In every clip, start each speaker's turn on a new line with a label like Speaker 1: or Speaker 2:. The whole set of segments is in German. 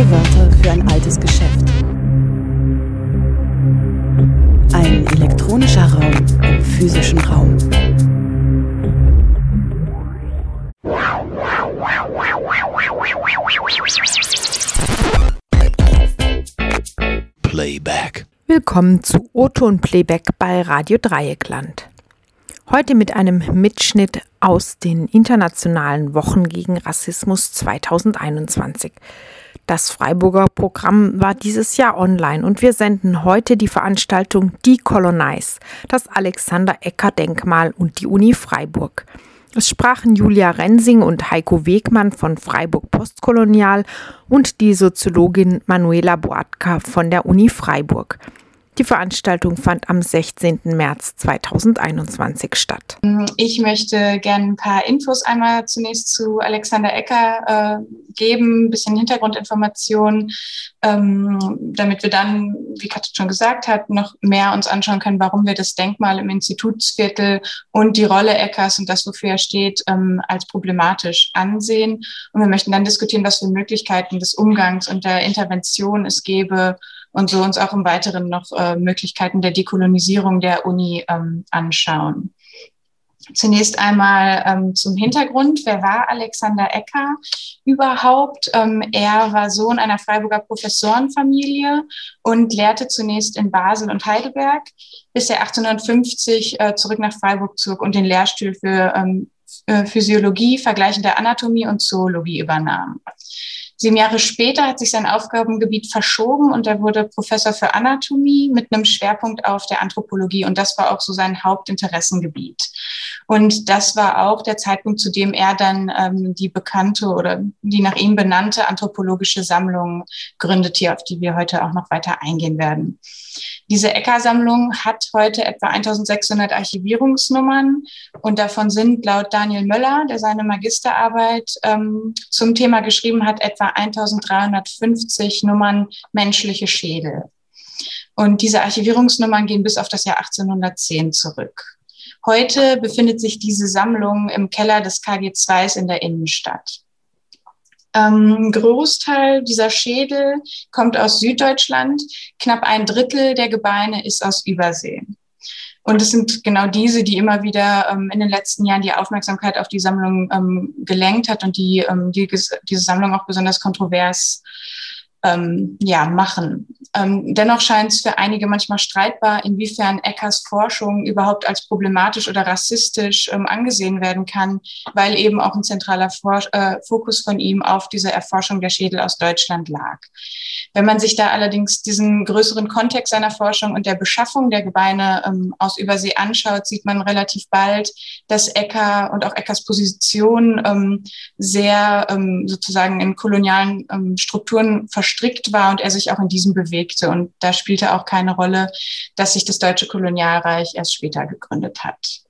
Speaker 1: Neue Wörter für ein altes Geschäft. Ein elektronischer Raum im physischen Raum.
Speaker 2: Playback.
Speaker 3: Willkommen zu O-Ton Playback bei Radio Dreieckland. Heute mit einem Mitschnitt aus den internationalen Wochen gegen Rassismus 2021. Das Freiburger Programm war dieses Jahr online und wir senden heute die Veranstaltung Decolonize, das Alexander Ecker Denkmal und die Uni Freiburg. Es sprachen Julia Rensing und Heiko Wegmann von Freiburg Postkolonial und die Soziologin Manuela Boatka von der Uni Freiburg. Die Veranstaltung fand am 16. März 2021 statt.
Speaker 4: Ich möchte gerne ein paar Infos einmal zunächst zu Alexander Ecker äh, geben, ein bisschen Hintergrundinformationen, ähm, damit wir dann, wie Katja schon gesagt hat, noch mehr uns anschauen können, warum wir das Denkmal im Institutsviertel und die Rolle Eckers und das, wofür er steht, ähm, als problematisch ansehen. Und wir möchten dann diskutieren, was für Möglichkeiten des Umgangs und der Intervention es gäbe, und so uns auch im Weiteren noch äh, Möglichkeiten der Dekolonisierung der Uni ähm, anschauen. Zunächst einmal ähm, zum Hintergrund. Wer war Alexander Ecker überhaupt? Ähm, er war Sohn einer Freiburger Professorenfamilie und lehrte zunächst in Basel und Heidelberg, bis er 1850 äh, zurück nach Freiburg zog und den Lehrstuhl für ähm, Physiologie, vergleichende Anatomie und Zoologie übernahm. Sieben Jahre später hat sich sein Aufgabengebiet verschoben und er wurde Professor für Anatomie mit einem Schwerpunkt auf der Anthropologie. Und das war auch so sein Hauptinteressengebiet. Und das war auch der Zeitpunkt, zu dem er dann ähm, die bekannte oder die nach ihm benannte anthropologische Sammlung gründete, auf die wir heute auch noch weiter eingehen werden. Diese Ecker-Sammlung hat heute etwa 1600 Archivierungsnummern und davon sind laut Daniel Möller, der seine Magisterarbeit ähm, zum Thema geschrieben hat, etwa 1350 Nummern menschliche Schädel. Und diese Archivierungsnummern gehen bis auf das Jahr 1810 zurück. Heute befindet sich diese Sammlung im Keller des KG2s in der Innenstadt. Ähm, Großteil dieser Schädel kommt aus Süddeutschland. Knapp ein Drittel der Gebeine ist aus Übersee. Und es sind genau diese, die immer wieder ähm, in den letzten Jahren die Aufmerksamkeit auf die Sammlung ähm, gelenkt hat und die, ähm, die diese Sammlung auch besonders kontrovers ähm, ja, machen. Ähm, dennoch scheint es für einige manchmal streitbar, inwiefern Eckers Forschung überhaupt als problematisch oder rassistisch ähm, angesehen werden kann, weil eben auch ein zentraler For äh, Fokus von ihm auf dieser Erforschung der Schädel aus Deutschland lag. Wenn man sich da allerdings diesen größeren Kontext seiner Forschung und der Beschaffung der Gebeine ähm, aus Übersee anschaut, sieht man relativ bald, dass Ecker und auch Eckers Position ähm, sehr ähm, sozusagen in kolonialen ähm, Strukturen verstrickt war und er sich auch in diesem bewegte. Und da spielte auch keine Rolle, dass sich das Deutsche Kolonialreich erst später gegründet hat.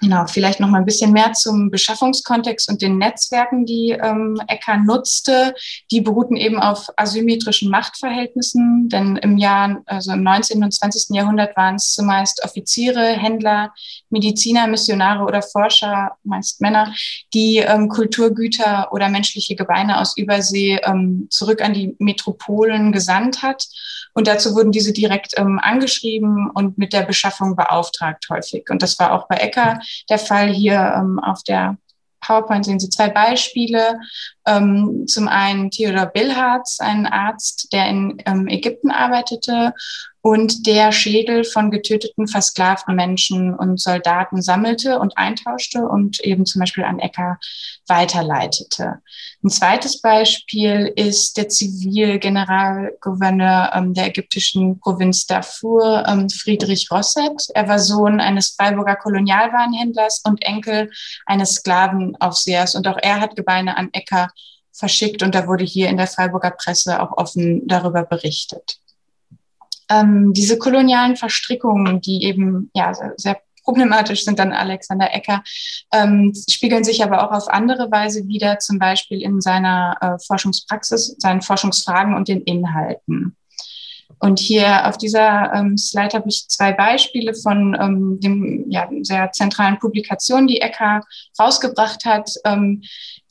Speaker 4: Genau, vielleicht noch mal ein bisschen mehr zum Beschaffungskontext und den Netzwerken, die ähm, Ecker nutzte. Die beruhten eben auf asymmetrischen Machtverhältnissen, denn im Jahr, also im 19. und 20. Jahrhundert waren es zumeist Offiziere, Händler, Mediziner, Missionare oder Forscher, meist Männer, die ähm, Kulturgüter oder menschliche Gebeine aus Übersee ähm, zurück an die Metropolen gesandt hat. Und dazu wurden diese direkt ähm, angeschrieben und mit der Beschaffung beauftragt häufig. Und das war auch bei Ecker der Fall hier ähm, auf der PowerPoint sehen Sie zwei Beispiele. Ähm, zum einen Theodor Billharz, ein Arzt, der in ähm, Ägypten arbeitete und der Schädel von getöteten, versklavten Menschen und Soldaten sammelte und eintauschte und eben zum Beispiel an Ecker weiterleitete. Ein zweites Beispiel ist der Zivilgeneralgouverneur ähm, der ägyptischen Provinz Darfur, ähm, Friedrich Rosset. Er war Sohn eines Freiburger Kolonialwarenhändlers und Enkel eines Sklavenaufsehers und auch er hat Gebeine an Ecker verschickt und da wurde hier in der Freiburger Presse auch offen darüber berichtet. Ähm, diese kolonialen Verstrickungen, die eben ja sehr, problematisch sind dann Alexander Ecker, ähm, spiegeln sich aber auch auf andere Weise wieder, zum Beispiel in seiner äh, Forschungspraxis, seinen Forschungsfragen und den Inhalten. Und hier auf dieser ähm, Slide habe ich zwei Beispiele von ähm, dem ja, sehr zentralen Publikationen, die Ecker rausgebracht hat, ähm,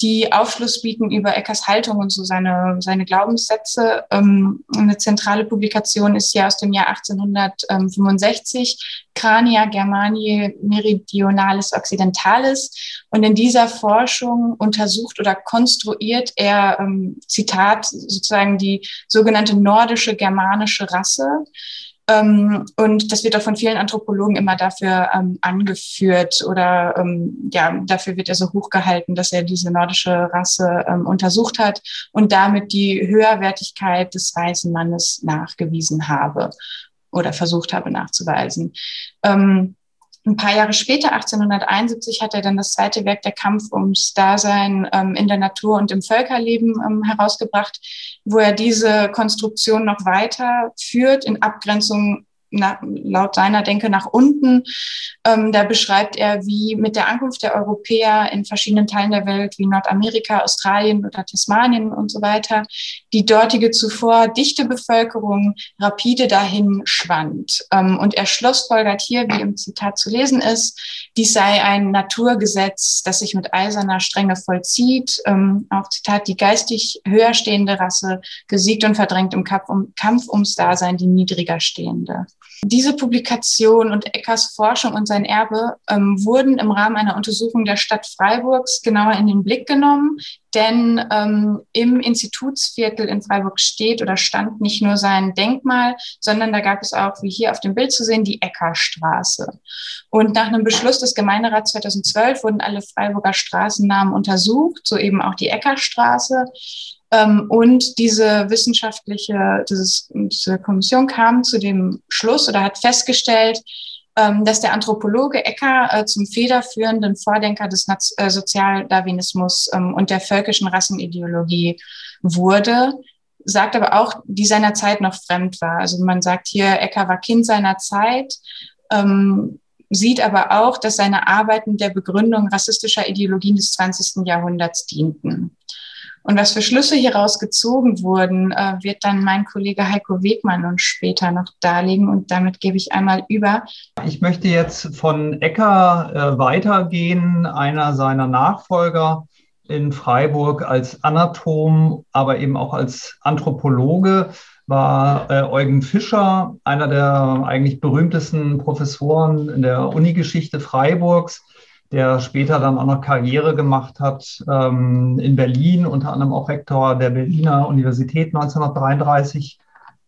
Speaker 4: die Aufschluss bieten über Eckers Haltung und so seine, seine Glaubenssätze. Ähm, eine zentrale Publikation ist hier aus dem Jahr 1865, Crania Germaniae Meridionalis Occidentalis. Und in dieser Forschung untersucht oder konstruiert er, ähm, Zitat, sozusagen die sogenannte nordische germanische Rasse. Ähm, und das wird auch von vielen Anthropologen immer dafür ähm, angeführt oder ähm, ja, dafür wird er so hochgehalten, dass er diese nordische Rasse ähm, untersucht hat und damit die Höherwertigkeit des weißen Mannes nachgewiesen habe oder versucht habe nachzuweisen. Ähm, ein paar Jahre später, 1871, hat er dann das zweite Werk Der Kampf ums Dasein ähm, in der Natur und im Völkerleben ähm, herausgebracht, wo er diese Konstruktion noch weiter führt in Abgrenzung na, laut seiner Denke nach unten. Ähm, da beschreibt er, wie mit der Ankunft der Europäer in verschiedenen Teilen der Welt, wie Nordamerika, Australien oder Tasmanien und so weiter, die dortige zuvor dichte Bevölkerung rapide dahin schwand. Ähm, und er schlussfolgert hier, wie im Zitat zu lesen ist, dies sei ein Naturgesetz, das sich mit eiserner Strenge vollzieht. Ähm, auch Zitat, die geistig höher stehende Rasse gesiegt und verdrängt im Kampf, um, Kampf ums Dasein die niedriger stehende. Diese Publikation und Eckers Forschung und sein Erbe ähm, wurden im Rahmen einer Untersuchung der Stadt Freiburgs genauer in den Blick genommen, denn ähm, im Institutsviertel in Freiburg steht oder stand nicht nur sein Denkmal, sondern da gab es auch, wie hier auf dem Bild zu sehen, die Eckerstraße. Und nach einem Beschluss des Gemeinderats 2012 wurden alle Freiburger Straßennamen untersucht, so eben auch die Eckerstraße. Ähm, und diese wissenschaftliche, dieses, diese Kommission kam zu dem Schluss oder hat festgestellt, ähm, dass der Anthropologe Ecker äh, zum federführenden Vordenker des äh, Sozialdarwinismus ähm, und der völkischen Rassenideologie wurde, sagt aber auch, die seiner Zeit noch fremd war. Also man sagt hier, Ecker war Kind seiner Zeit, sieht aber auch, dass seine Arbeiten der Begründung rassistischer Ideologien des 20. Jahrhunderts dienten. Und was für Schlüsse hieraus gezogen wurden, äh, wird dann mein Kollege Heiko Wegmann uns später noch darlegen. Und damit gebe ich einmal über.
Speaker 2: Ich möchte jetzt von Ecker äh, weitergehen, einer seiner Nachfolger in Freiburg als Anatom, aber eben auch als Anthropologe war äh, Eugen Fischer, einer der eigentlich berühmtesten Professoren in der Unigeschichte Freiburgs der später dann auch noch Karriere gemacht hat ähm, in Berlin, unter anderem auch Rektor der Berliner Universität 1933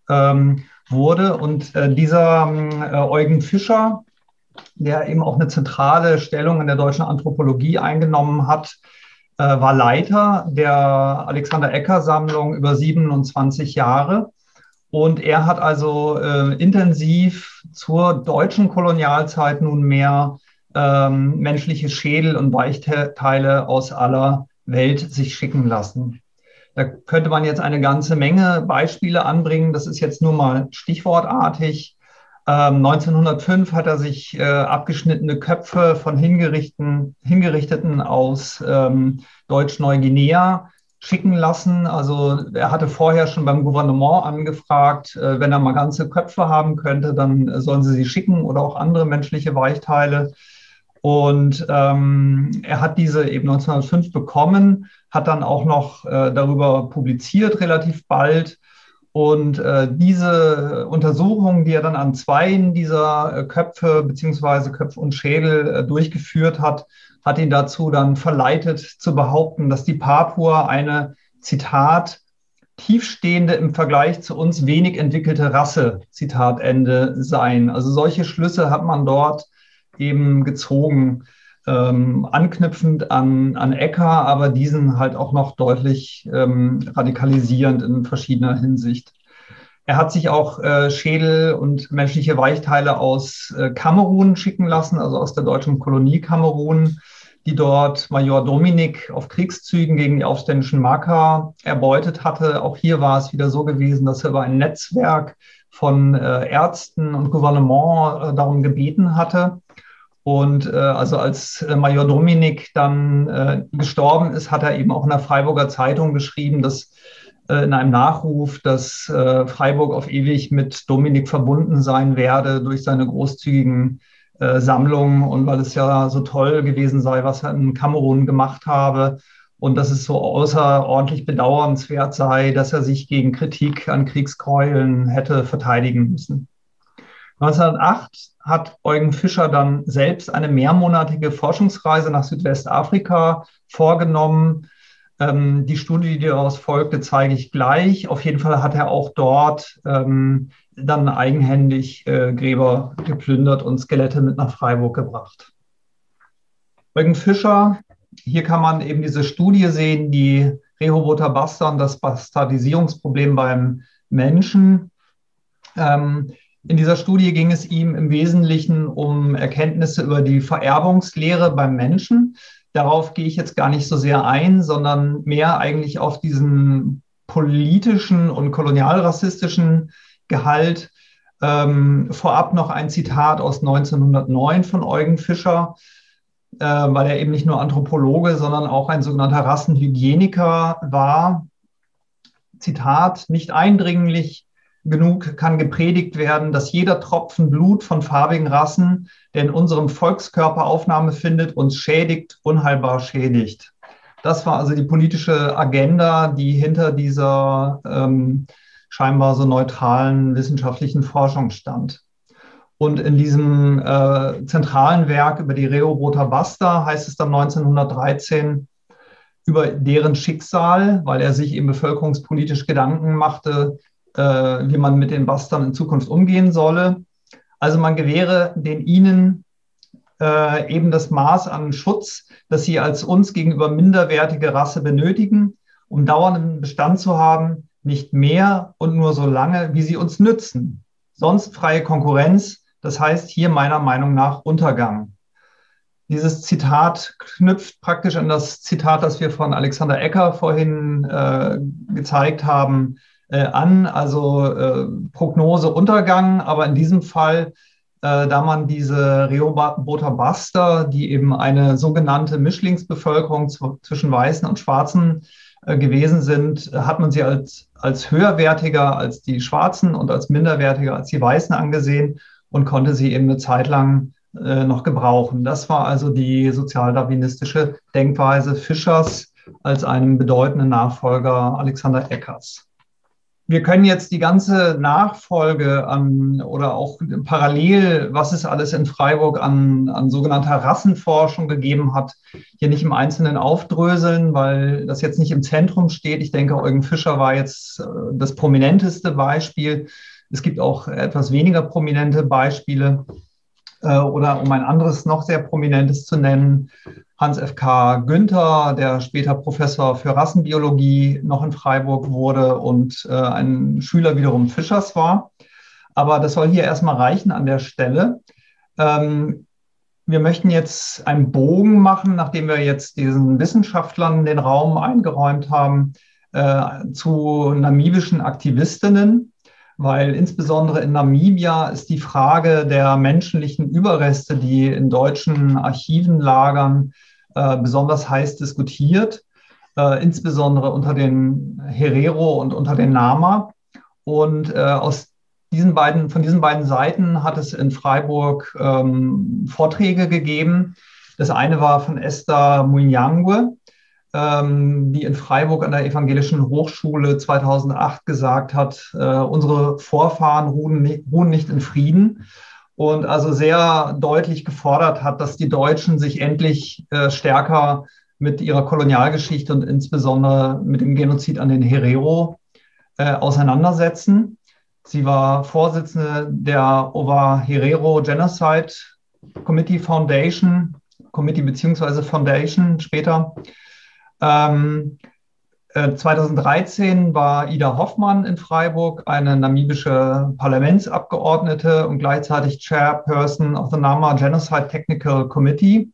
Speaker 2: ähm, wurde. Und äh, dieser äh, Eugen Fischer, der eben auch eine zentrale Stellung in der deutschen Anthropologie eingenommen hat, äh, war Leiter der Alexander Ecker Sammlung über 27 Jahre. Und er hat also äh, intensiv zur deutschen Kolonialzeit nunmehr ähm, menschliche Schädel und Weichteile aus aller Welt sich schicken lassen. Da könnte man jetzt eine ganze Menge Beispiele anbringen. Das ist jetzt nur mal stichwortartig. Ähm, 1905 hat er sich äh, abgeschnittene Köpfe von Hingerichten, Hingerichteten aus ähm, Deutsch-Neuguinea schicken lassen. Also er hatte vorher schon beim Gouvernement angefragt, äh, wenn er mal ganze Köpfe haben könnte, dann sollen sie sie schicken oder auch andere menschliche Weichteile. Und ähm, er hat diese eben 1905 bekommen, hat dann auch noch äh, darüber publiziert relativ bald. Und äh, diese Untersuchung, die er dann an zwei dieser äh, Köpfe beziehungsweise Köpfe und Schädel äh, durchgeführt hat, hat ihn dazu dann verleitet zu behaupten, dass die Papua eine, Zitat, tiefstehende im Vergleich zu uns wenig entwickelte Rasse, Zitat Ende, seien. Also solche Schlüsse hat man dort eben gezogen, ähm, anknüpfend an, an Ecker, aber diesen halt auch noch deutlich ähm, radikalisierend in verschiedener Hinsicht. Er hat sich auch äh, Schädel und menschliche Weichteile aus äh, Kamerun schicken lassen, also aus der deutschen Kolonie Kamerun, die dort Major Dominik auf Kriegszügen gegen die aufständischen Maka erbeutet hatte. Auch hier war es wieder so gewesen, dass er über ein Netzwerk von äh, Ärzten und Gouvernement äh, darum gebeten hatte. Und äh, also als äh, Major Dominik dann äh, gestorben ist, hat er eben auch in der Freiburger Zeitung geschrieben, dass äh, in einem Nachruf, dass äh, Freiburg auf ewig mit Dominik verbunden sein werde durch seine großzügigen äh, Sammlungen und weil es ja so toll gewesen sei, was er in Kamerun gemacht habe und dass es so außerordentlich bedauernswert sei, dass er sich gegen Kritik an Kriegskeulen hätte verteidigen müssen. 1908 hat Eugen Fischer dann selbst eine mehrmonatige Forschungsreise nach Südwestafrika vorgenommen. Ähm, die Studie, die daraus folgte, zeige ich gleich. Auf jeden Fall hat er auch dort ähm, dann eigenhändig äh, Gräber geplündert und Skelette mit nach Freiburg gebracht. Eugen Fischer, hier kann man eben diese Studie sehen, die Rehoboter Bastard, das Bastardisierungsproblem beim Menschen. Ähm, in dieser Studie ging es ihm im Wesentlichen um Erkenntnisse über die Vererbungslehre beim Menschen. Darauf gehe ich jetzt gar nicht so sehr ein, sondern mehr eigentlich auf diesen politischen und kolonialrassistischen Gehalt. Ähm, vorab noch ein Zitat aus 1909 von Eugen Fischer, äh, weil er eben nicht nur Anthropologe, sondern auch ein sogenannter Rassenhygieniker war. Zitat, nicht eindringlich genug kann gepredigt werden, dass jeder Tropfen Blut von farbigen Rassen, der in unserem Volkskörper Aufnahme findet, uns schädigt, unheilbar schädigt. Das war also die politische Agenda, die hinter dieser ähm, scheinbar so neutralen wissenschaftlichen Forschung stand. Und in diesem äh, zentralen Werk über die Rehoboter Basta heißt es dann 1913 über deren Schicksal, weil er sich eben bevölkerungspolitisch Gedanken machte, äh, wie man mit den Bastern in Zukunft umgehen solle. Also man gewähre den ihnen äh, eben das Maß an Schutz, das sie als uns gegenüber minderwertige Rasse benötigen, um dauernden Bestand zu haben, nicht mehr und nur so lange, wie sie uns nützen. Sonst freie Konkurrenz, das heißt hier meiner Meinung nach Untergang. Dieses Zitat knüpft praktisch an das Zitat, das wir von Alexander Ecker vorhin äh, gezeigt haben, äh, an, also äh, Prognose Untergang, aber in diesem Fall, äh, da man diese Rehoboter Baster, die eben eine sogenannte Mischlingsbevölkerung zwischen Weißen und Schwarzen äh, gewesen sind, hat man sie als, als höherwertiger als die Schwarzen und als minderwertiger als die Weißen angesehen und konnte sie eben eine Zeit lang äh, noch gebrauchen. Das war also die sozialdarwinistische Denkweise Fischers als einem bedeutenden Nachfolger Alexander Eckers wir können jetzt die ganze Nachfolge an oder auch parallel, was es alles in Freiburg an, an sogenannter Rassenforschung gegeben hat, hier nicht im Einzelnen aufdröseln, weil das jetzt nicht im Zentrum steht. Ich denke, Eugen Fischer war jetzt äh, das prominenteste Beispiel. Es gibt auch etwas weniger prominente Beispiele. Äh, oder um ein anderes noch sehr prominentes zu nennen, Hans F.K. Günther, der später Professor für Rassenbiologie noch in Freiburg wurde und äh, ein Schüler wiederum Fischers war. Aber das soll hier erstmal reichen an der Stelle. Ähm, wir möchten jetzt einen Bogen machen, nachdem wir jetzt diesen Wissenschaftlern den Raum eingeräumt haben, äh, zu namibischen Aktivistinnen weil insbesondere in Namibia ist die Frage der menschlichen Überreste, die in deutschen Archiven lagern, äh, besonders heiß diskutiert, äh, insbesondere unter den Herero und unter den Nama. Und äh, aus diesen beiden, von diesen beiden Seiten hat es in Freiburg ähm, Vorträge gegeben. Das eine war von Esther Munyangwe, ähm, die in Freiburg an der Evangelischen Hochschule 2008 gesagt hat, äh, unsere Vorfahren ruhen, ruhen nicht in Frieden und also sehr deutlich gefordert hat, dass die Deutschen sich endlich äh, stärker mit ihrer Kolonialgeschichte und insbesondere mit dem Genozid an den Herero äh, auseinandersetzen. Sie war Vorsitzende der OVA Herero Genocide Committee Foundation, Committee beziehungsweise Foundation später. Ähm, 2013 äh, war Ida Hoffmann in Freiburg, eine namibische Parlamentsabgeordnete und gleichzeitig Chairperson of the Nama Genocide Technical Committee.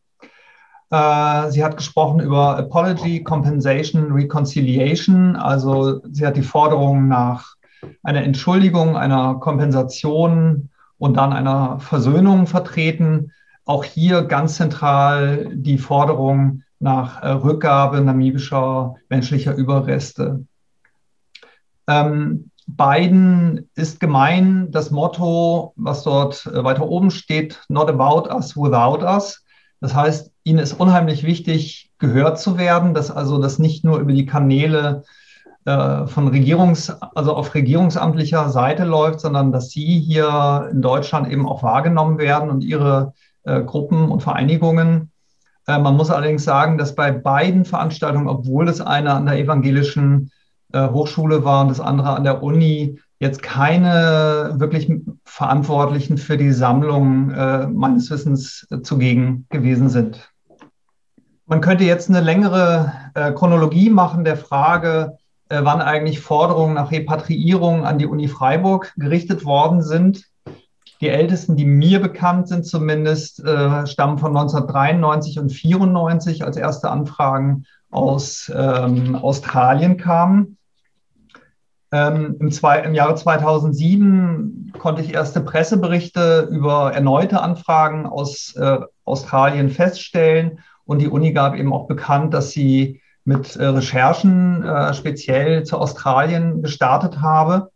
Speaker 2: Äh, sie hat gesprochen über Apology, Compensation, Reconciliation. Also sie hat die Forderung nach einer Entschuldigung, einer Kompensation und dann einer Versöhnung vertreten. Auch hier ganz zentral die Forderung nach äh, Rückgabe namibischer menschlicher Überreste. Ähm, beiden ist gemein das Motto, was dort äh, weiter oben steht, not about us, without us. Das heißt, ihnen ist unheimlich wichtig, gehört zu werden, dass also das nicht nur über die Kanäle äh, von Regierungs, also auf regierungsamtlicher Seite läuft, sondern dass sie hier in Deutschland eben auch wahrgenommen werden und ihre äh, Gruppen und Vereinigungen. Äh, man muss allerdings sagen, dass bei beiden Veranstaltungen, obwohl das eine an der evangelischen äh, Hochschule war und das andere an der Uni, jetzt keine wirklich Verantwortlichen für die Sammlung äh, meines Wissens zugegen gewesen sind. Man könnte jetzt eine längere Chronologie machen der Frage, wann eigentlich Forderungen nach Repatriierung an die Uni Freiburg gerichtet worden sind. Die ältesten, die mir bekannt sind zumindest, äh, stammen von 1993 und 1994, als erste Anfragen aus ähm, Australien kamen. Ähm, im, zwei, Im Jahre 2007 konnte ich erste Presseberichte über erneute Anfragen aus äh, Australien feststellen und die Uni gab eben auch bekannt, dass sie mit äh, Recherchen äh, speziell zu Australien gestartet habe.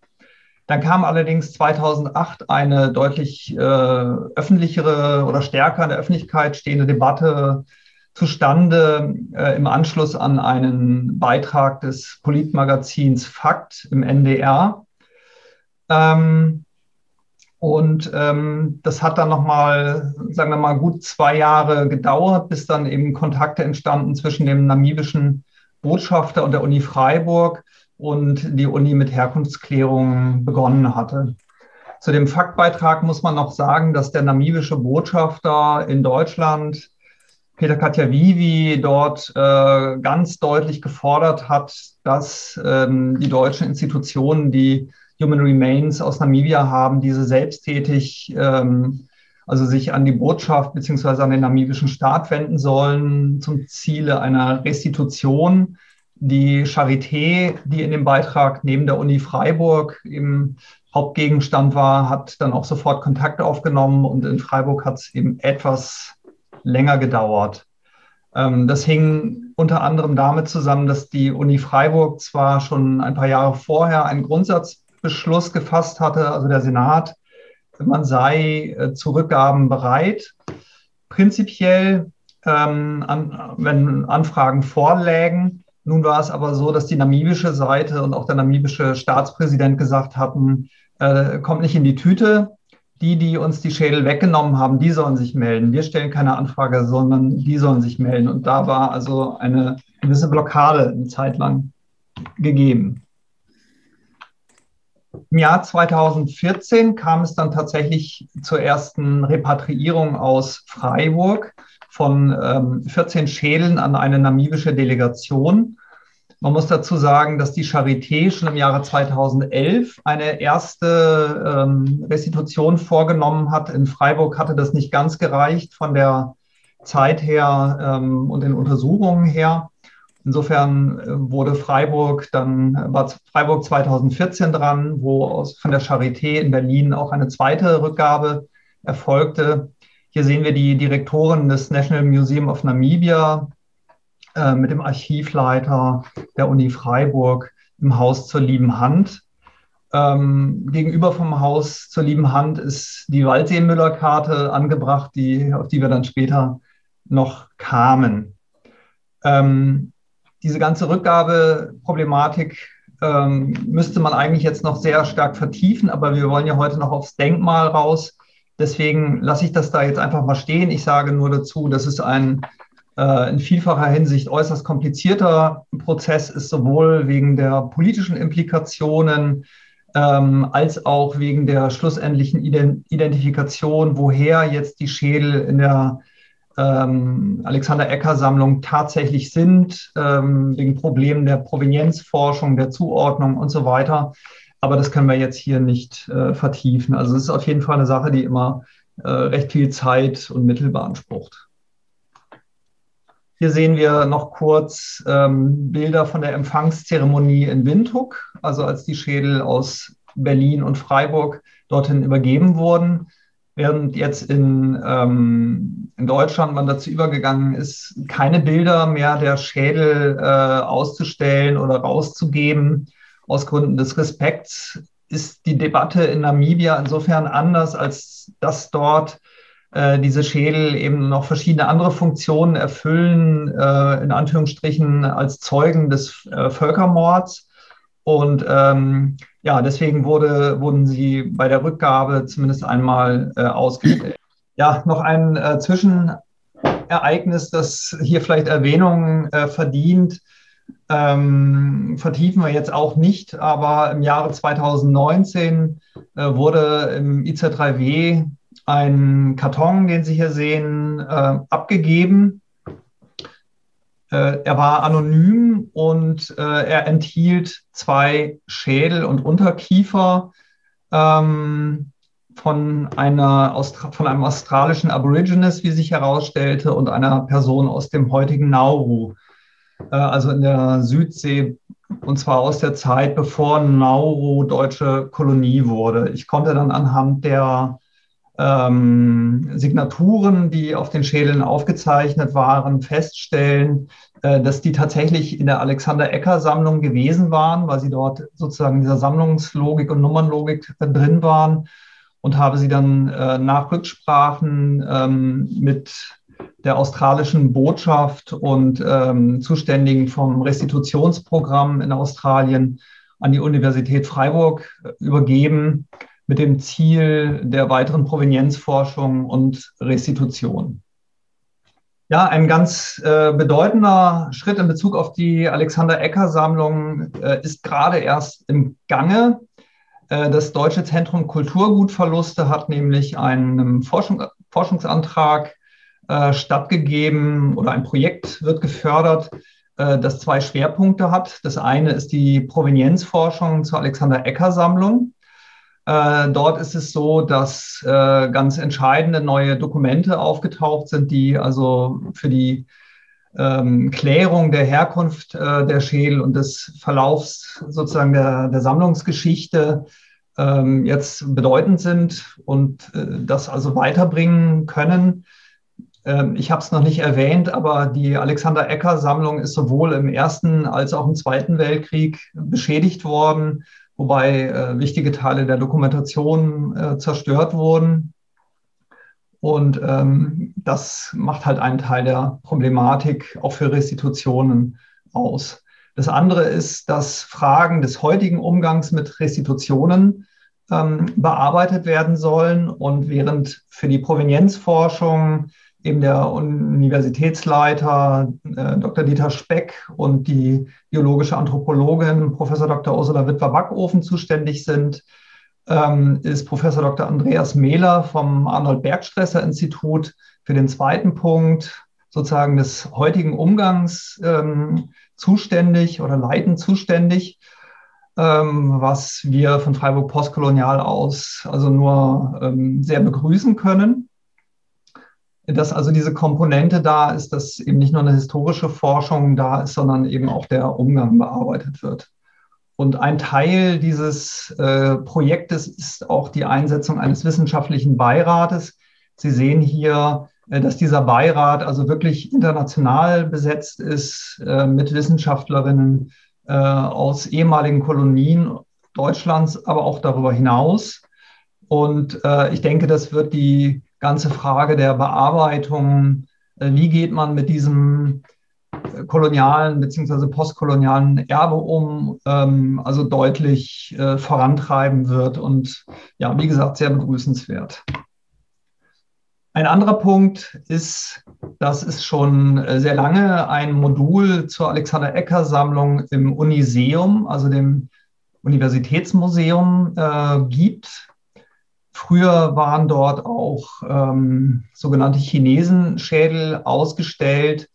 Speaker 2: Dann kam allerdings 2008 eine deutlich äh, öffentlichere oder stärker in der Öffentlichkeit stehende Debatte zustande äh, im Anschluss an einen Beitrag des Politmagazins Fakt im NDR. Ähm, und ähm, das hat dann nochmal, sagen wir mal, gut zwei Jahre gedauert, bis dann eben Kontakte entstanden zwischen dem namibischen Botschafter und der Uni Freiburg und die Uni mit Herkunftsklärungen begonnen hatte. Zu dem Faktbeitrag muss man noch sagen, dass der namibische Botschafter in Deutschland, Peter Katjavivi, dort äh, ganz deutlich gefordert hat, dass ähm, die deutschen Institutionen, die Human Remains aus Namibia haben, diese selbsttätig, ähm, also sich an die Botschaft beziehungsweise an den namibischen Staat wenden sollen zum Ziele einer Restitution. Die Charité, die in dem Beitrag neben der Uni Freiburg im Hauptgegenstand war, hat dann auch sofort Kontakt aufgenommen und in Freiburg hat es eben etwas länger gedauert. Ähm, das hing unter anderem damit zusammen, dass die Uni Freiburg zwar schon ein paar Jahre vorher einen Grundsatz Beschluss gefasst hatte, also der Senat, man sei äh, zu Rückgaben bereit. Prinzipiell, ähm, wenn Anfragen vorlägen. Nun war es aber so, dass die namibische Seite und auch der namibische Staatspräsident gesagt hatten, äh, kommt nicht in die Tüte. Die, die uns die Schädel weggenommen haben, die sollen sich melden. Wir stellen keine Anfrage, sondern die sollen sich melden. Und da war also eine gewisse Blockade eine Zeit lang gegeben. Im Jahr 2014 kam es dann tatsächlich zur ersten Repatriierung aus Freiburg von ähm, 14 Schädeln an eine namibische Delegation. Man muss dazu sagen, dass die Charité schon im Jahre 2011 eine erste ähm, Restitution vorgenommen hat. In Freiburg hatte das nicht ganz gereicht von der Zeit her ähm, und den Untersuchungen her. Insofern äh, wurde Freiburg dann, war Freiburg 2014 dran, wo aus, von der Charité in Berlin auch eine zweite Rückgabe erfolgte. Hier sehen wir die Direktorin des National Museum of Namibia äh, mit dem Archivleiter der Uni Freiburg im Haus zur lieben Hand. Ähm, gegenüber vom Haus zur lieben Hand ist die Waldsee-Müller-Karte angebracht, die, auf die wir dann später noch kamen. Ähm, diese ganze Rückgabeproblematik ähm, müsste man eigentlich jetzt noch sehr stark vertiefen, aber wir wollen ja heute noch aufs Denkmal raus. Deswegen lasse ich das da jetzt einfach mal stehen. Ich sage nur dazu, dass es ein äh, in vielfacher Hinsicht äußerst komplizierter Prozess ist, sowohl wegen der politischen Implikationen ähm, als auch wegen der schlussendlichen Identifikation, woher jetzt die Schädel in der ähm, Alexander Ecker Sammlung tatsächlich sind, ähm, wegen Problemen der Provenienzforschung, der Zuordnung und so weiter. Aber das können wir jetzt hier nicht äh, vertiefen. Also es ist auf jeden Fall eine Sache, die immer äh, recht viel Zeit und Mittel beansprucht. Hier sehen wir noch kurz ähm, Bilder von der Empfangszeremonie in Windhoek, also als die Schädel aus Berlin und Freiburg dorthin übergeben wurden während jetzt in, ähm, in Deutschland man dazu übergegangen ist, keine Bilder mehr der Schädel äh, auszustellen oder rauszugeben aus Gründen des Respekts ist die Debatte in Namibia insofern anders, als dass dort äh, diese Schädel eben noch verschiedene andere Funktionen erfüllen, äh, in Anführungsstrichen als Zeugen des äh, Völkermords. Und ähm, ja, deswegen wurde, wurden sie bei der Rückgabe zumindest einmal äh, ausgestellt. Ja, noch ein äh, Zwischenereignis, das hier vielleicht Erwähnung äh, verdient. Ähm, vertiefen wir jetzt auch nicht, aber im Jahre 2019 äh, wurde im IZ3W ein Karton, den Sie hier sehen, äh, abgegeben. Äh, er war anonym und äh, er enthielt zwei Schädel und Unterkiefer ähm, von, einer von einem australischen Aborigines, wie sich herausstellte, und einer Person aus dem heutigen Nauru, also in der Südsee, und zwar aus der Zeit, bevor Nauru deutsche Kolonie wurde. Ich konnte dann anhand der ähm, Signaturen, die auf den Schädeln aufgezeichnet waren, feststellen, äh, dass die tatsächlich in der Alexander Ecker Sammlung gewesen waren, weil sie dort sozusagen in dieser Sammlungslogik und Nummernlogik äh, drin waren und habe sie dann äh, nach Rücksprachen ähm, mit der australischen Botschaft und ähm, Zuständigen vom Restitutionsprogramm in Australien an die Universität Freiburg äh, übergeben mit dem Ziel der weiteren Provenienzforschung und Restitution. Ja, ein ganz äh, bedeutender Schritt in Bezug auf die Alexander Ecker Sammlung äh, ist gerade erst im Gange. Äh, das Deutsche Zentrum Kulturgutverluste hat nämlich einen Forschung, Forschungsantrag äh, stattgegeben oder ein Projekt wird gefördert, äh, das zwei Schwerpunkte hat. Das eine ist die Provenienzforschung zur Alexander Ecker Sammlung. Äh, dort ist es so, dass äh, ganz entscheidende neue Dokumente aufgetaucht sind, die also für die ähm, Klärung der Herkunft äh, der Schädel und des Verlaufs sozusagen der, der Sammlungsgeschichte ähm, jetzt bedeutend sind und das also weiterbringen können. Ähm, ich habe es noch nicht erwähnt, aber die Alexander Ecker Sammlung ist sowohl im Ersten als auch im Zweiten Weltkrieg beschädigt worden wobei äh, wichtige Teile der Dokumentation äh, zerstört wurden. Und ähm, das macht halt einen Teil der Problematik auch für Restitutionen aus. Das andere ist, dass Fragen des heutigen Umgangs mit Restitutionen ähm, bearbeitet werden sollen. Und während für die Provenienzforschung eben der Universitätsleiter äh, Dr. Dieter Speck und die biologische Anthropologin Professor Dr. Ursula Wittwer-Backofen zuständig sind, ähm, ist Professor Dr. Andreas Mehler vom Arnold Bergstresser Institut für den zweiten Punkt sozusagen des heutigen Umgangs ähm, zuständig oder leitend zuständig, ähm, was wir von Freiburg Postkolonial aus also nur ähm, sehr begrüßen können dass also diese Komponente da ist, dass eben nicht nur eine historische Forschung da ist, sondern eben auch der Umgang bearbeitet wird. Und ein Teil dieses äh, Projektes ist auch die Einsetzung eines wissenschaftlichen Beirates. Sie sehen hier, äh, dass dieser Beirat also wirklich international besetzt ist äh, mit Wissenschaftlerinnen äh, aus ehemaligen Kolonien Deutschlands, aber auch darüber hinaus. Und äh, ich denke, das wird die ganze Frage der Bearbeitung, äh, wie geht man mit diesem äh, kolonialen bzw. postkolonialen Erbe um, ähm, also deutlich äh, vorantreiben wird und ja, wie gesagt, sehr begrüßenswert. Ein anderer Punkt ist, dass es schon sehr lange ein Modul zur Alexander Ecker Sammlung im Uniseum, also dem Universitätsmuseum, äh, gibt. Früher waren dort auch ähm, sogenannte Chinesenschädel ausgestellt,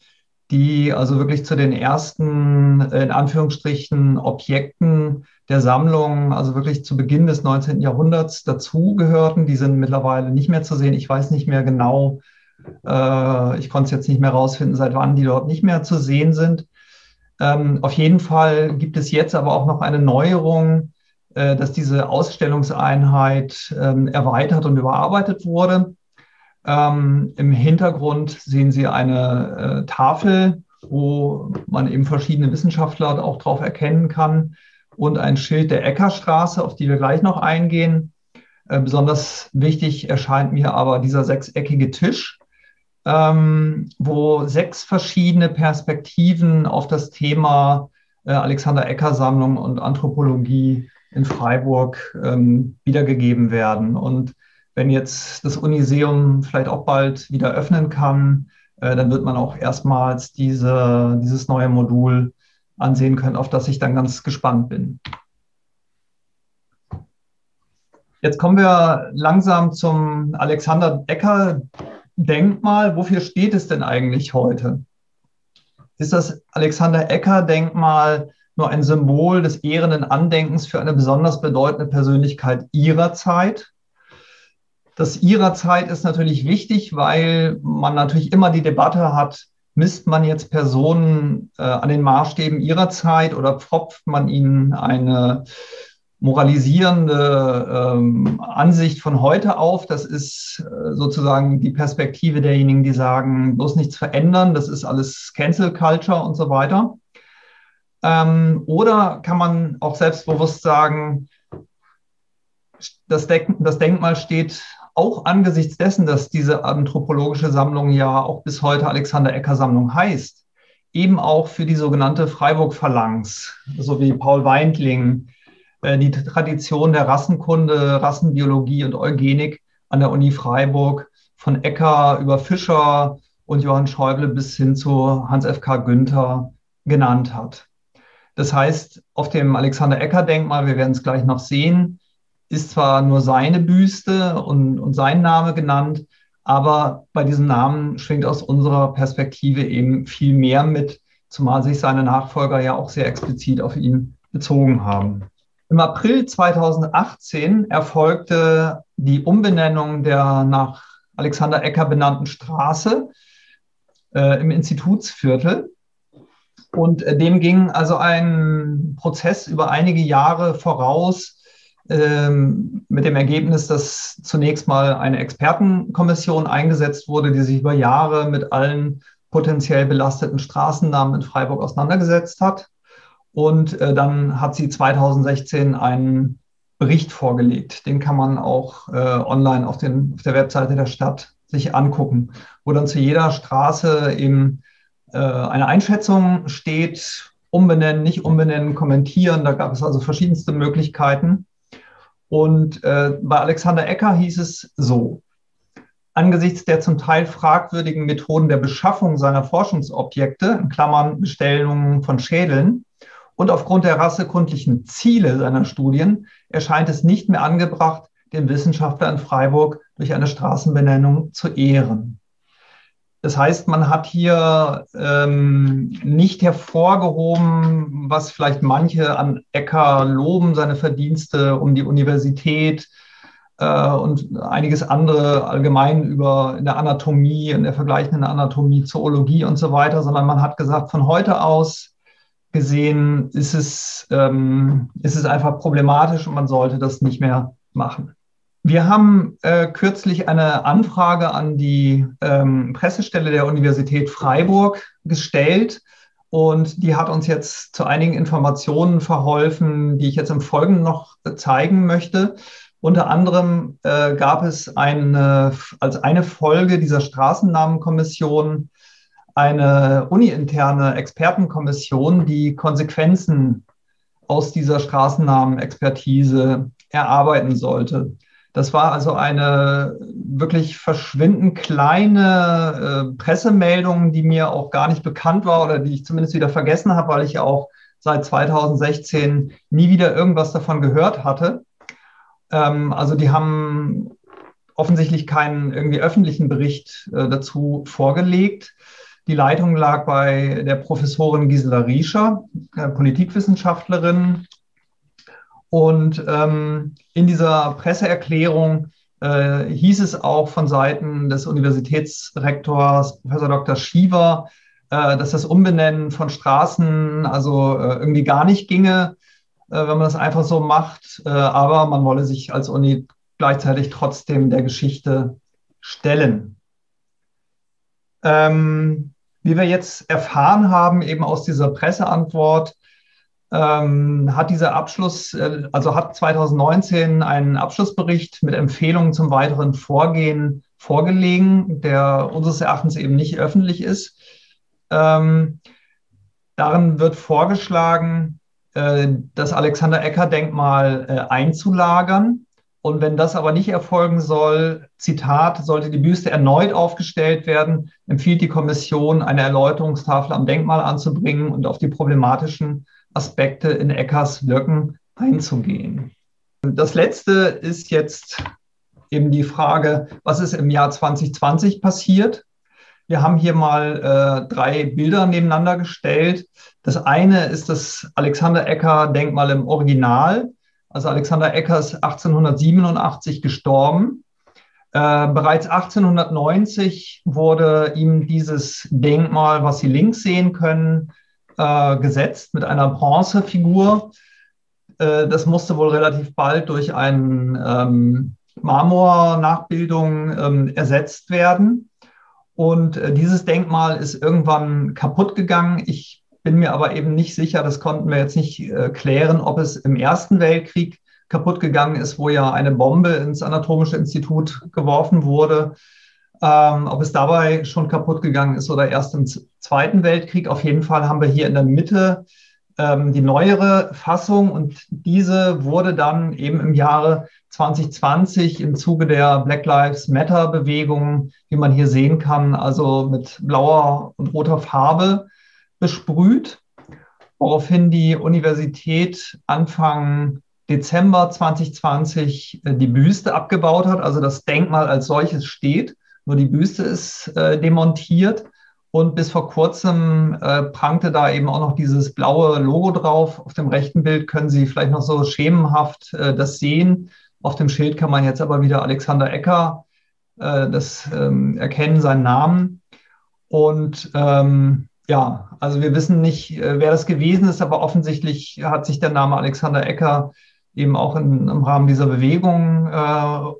Speaker 2: die also wirklich zu den ersten, in Anführungsstrichen, Objekten der Sammlung, also wirklich zu Beginn des 19. Jahrhunderts dazugehörten. Die sind mittlerweile nicht mehr zu sehen. Ich weiß nicht mehr genau, äh, ich konnte es jetzt nicht mehr rausfinden, seit wann die dort nicht mehr zu sehen sind. Ähm, auf jeden Fall gibt es jetzt aber auch noch eine Neuerung, äh, dass diese Ausstellungseinheit ähm, erweitert und überarbeitet wurde. Ähm, Im Hintergrund sehen Sie eine äh, Tafel, wo man eben verschiedene Wissenschaftler auch drauf erkennen kann. und ein Schild der Eckerstraße, auf die wir gleich noch eingehen. Äh, besonders wichtig erscheint mir aber dieser sechseckige Tisch, ähm, wo sechs verschiedene Perspektiven auf das Thema äh, Alexander Ecker Sammlung und Anthropologie in Freiburg ähm, wiedergegeben werden. Und wenn jetzt das Uniseum vielleicht auch bald wieder öffnen kann, äh, dann wird man auch erstmals diese, dieses neue Modul ansehen können, auf das ich dann ganz gespannt bin. Jetzt kommen wir langsam zum Alexander Ecker Denkmal. Wofür steht es denn eigentlich heute? Ist das Alexander Ecker Denkmal nur ein Symbol des ehrenden Andenkens für eine besonders bedeutende Persönlichkeit ihrer Zeit? Das ihrer Zeit ist natürlich wichtig, weil man natürlich immer die Debatte hat, misst man jetzt Personen äh, an den Maßstäben ihrer Zeit oder pfropft man ihnen eine moralisierende ähm, Ansicht von heute auf. Das ist äh, sozusagen die Perspektive derjenigen, die sagen, bloß nichts verändern, das ist alles Cancel Culture und so weiter. Ähm, oder kann man auch selbstbewusst sagen, das, Denk das Denkmal steht auch angesichts dessen, dass diese anthropologische Sammlung ja auch bis heute Alexander Ecker Sammlung heißt, eben auch für die sogenannte Freiburg-Phalanx, so wie Paul Weindling, äh, die Tradition der Rassenkunde, Rassenbiologie und Eugenik an der Uni Freiburg von Ecker über Fischer und Johann Schäuble bis hin zu Hans F.K. Günther genannt hat. Das heißt, auf dem Alexander Ecker Denkmal, wir werden es gleich noch sehen, ist zwar nur seine Büste und, und sein Name genannt, aber bei diesem Namen schwingt aus unserer Perspektive eben viel mehr mit, zumal sich seine Nachfolger ja auch sehr explizit auf ihn bezogen haben. Im April 2018 erfolgte die Umbenennung der nach Alexander Ecker benannten Straße äh, im Institutsviertel. Und äh, dem ging also ein Prozess über einige Jahre voraus, ähm, mit dem Ergebnis, dass zunächst mal eine Expertenkommission eingesetzt wurde, die sich über Jahre mit allen potenziell belasteten Straßennamen in Freiburg auseinandergesetzt hat. Und äh, dann hat sie 2016 einen Bericht vorgelegt. Den kann man auch äh, online auf, den, auf der Webseite der Stadt sich angucken, wo dann zu jeder Straße eben äh, eine Einschätzung steht, umbenennen, nicht umbenennen, kommentieren. Da gab es also verschiedenste Möglichkeiten. Und äh, bei Alexander Ecker hieß es so, angesichts der zum Teil fragwürdigen Methoden der Beschaffung seiner Forschungsobjekte, in Klammern Bestellungen von Schädeln, und aufgrund der rassekundlichen Ziele seiner Studien erscheint es nicht mehr angebracht, den Wissenschaftler in Freiburg durch eine Straßenbenennung zu ehren. Das heißt, man hat hier ähm, nicht hervorgehoben, was vielleicht manche an Ecker loben, seine Verdienste um die Universität äh, und einiges andere allgemein über in der Anatomie, in der vergleichenden Anatomie, Zoologie und so weiter, sondern man hat gesagt, von heute aus gesehen ist es, ähm, ist es einfach problematisch und man sollte das nicht mehr machen. Wir haben äh, kürzlich eine Anfrage an die ähm, Pressestelle der Universität Freiburg gestellt und die hat uns jetzt zu einigen Informationen verholfen, die ich jetzt im Folgenden noch zeigen möchte. Unter anderem äh, gab es eine, als eine Folge dieser Straßennamenkommission eine uni-interne Expertenkommission, die Konsequenzen aus dieser Straßennamenexpertise erarbeiten sollte. Das war also eine wirklich verschwindend kleine äh, Pressemeldung, die mir auch gar nicht bekannt war oder die ich zumindest wieder vergessen habe, weil ich auch seit 2016 nie wieder irgendwas davon gehört hatte. Ähm, also die haben offensichtlich keinen irgendwie öffentlichen Bericht äh, dazu vorgelegt. Die Leitung lag bei der Professorin Gisela Riescher, äh, Politikwissenschaftlerin, und ähm, in dieser Presseerklärung äh, hieß es auch von Seiten des Universitätsrektors Professor Dr. Schiever, äh, dass das Umbenennen von Straßen also äh, irgendwie gar nicht ginge, äh, wenn man das einfach so macht. Äh, aber man wolle sich als Uni gleichzeitig trotzdem der Geschichte stellen. Ähm, wie wir jetzt erfahren haben, eben aus dieser Presseantwort, ähm, hat dieser Abschluss, äh, also hat 2019 einen Abschlussbericht mit Empfehlungen zum weiteren Vorgehen vorgelegen, der unseres Erachtens eben nicht öffentlich ist. Ähm, darin wird vorgeschlagen, äh, das Alexander-Ecker-Denkmal äh, einzulagern. Und wenn das aber nicht erfolgen soll, Zitat, sollte die Büste erneut aufgestellt werden, empfiehlt die Kommission, eine Erläuterungstafel am Denkmal anzubringen und auf die problematischen Aspekte in Eckers Wirken einzugehen. Das letzte ist jetzt eben die Frage, was ist im Jahr 2020 passiert? Wir haben hier mal äh, drei Bilder nebeneinander gestellt. Das eine ist das Alexander Ecker Denkmal im Original. Also Alexander Ecker ist 1887 gestorben. Äh, bereits 1890 wurde ihm dieses Denkmal, was Sie links sehen können, äh, gesetzt mit einer Bronzefigur. Äh, das musste wohl relativ bald durch eine ähm, Marmornachbildung ähm, ersetzt werden. Und äh, dieses Denkmal ist irgendwann kaputt gegangen. Ich bin mir aber eben nicht sicher, das konnten wir jetzt nicht äh, klären, ob es im Ersten Weltkrieg kaputt gegangen ist, wo ja eine Bombe ins Anatomische Institut geworfen wurde. Ähm, ob es dabei schon kaputt gegangen ist oder erst im Zweiten Weltkrieg. Auf jeden Fall haben wir hier in der Mitte ähm, die neuere Fassung und diese wurde dann eben im Jahre 2020 im Zuge der Black Lives Matter Bewegung, wie man hier sehen kann, also mit blauer und roter Farbe besprüht, woraufhin die Universität Anfang Dezember 2020 äh, die Büste abgebaut hat, also das Denkmal als solches steht. Nur die Büste ist äh, demontiert und bis vor kurzem äh, prangte da eben auch noch dieses blaue Logo drauf. Auf dem rechten Bild können Sie vielleicht noch so schemenhaft äh, das sehen. Auf dem Schild kann man jetzt aber wieder Alexander Ecker äh, das ähm, erkennen, seinen Namen. Und ähm, ja, also wir wissen nicht, äh, wer das gewesen ist, aber offensichtlich hat sich der Name Alexander Ecker eben auch in, im Rahmen dieser Bewegung äh,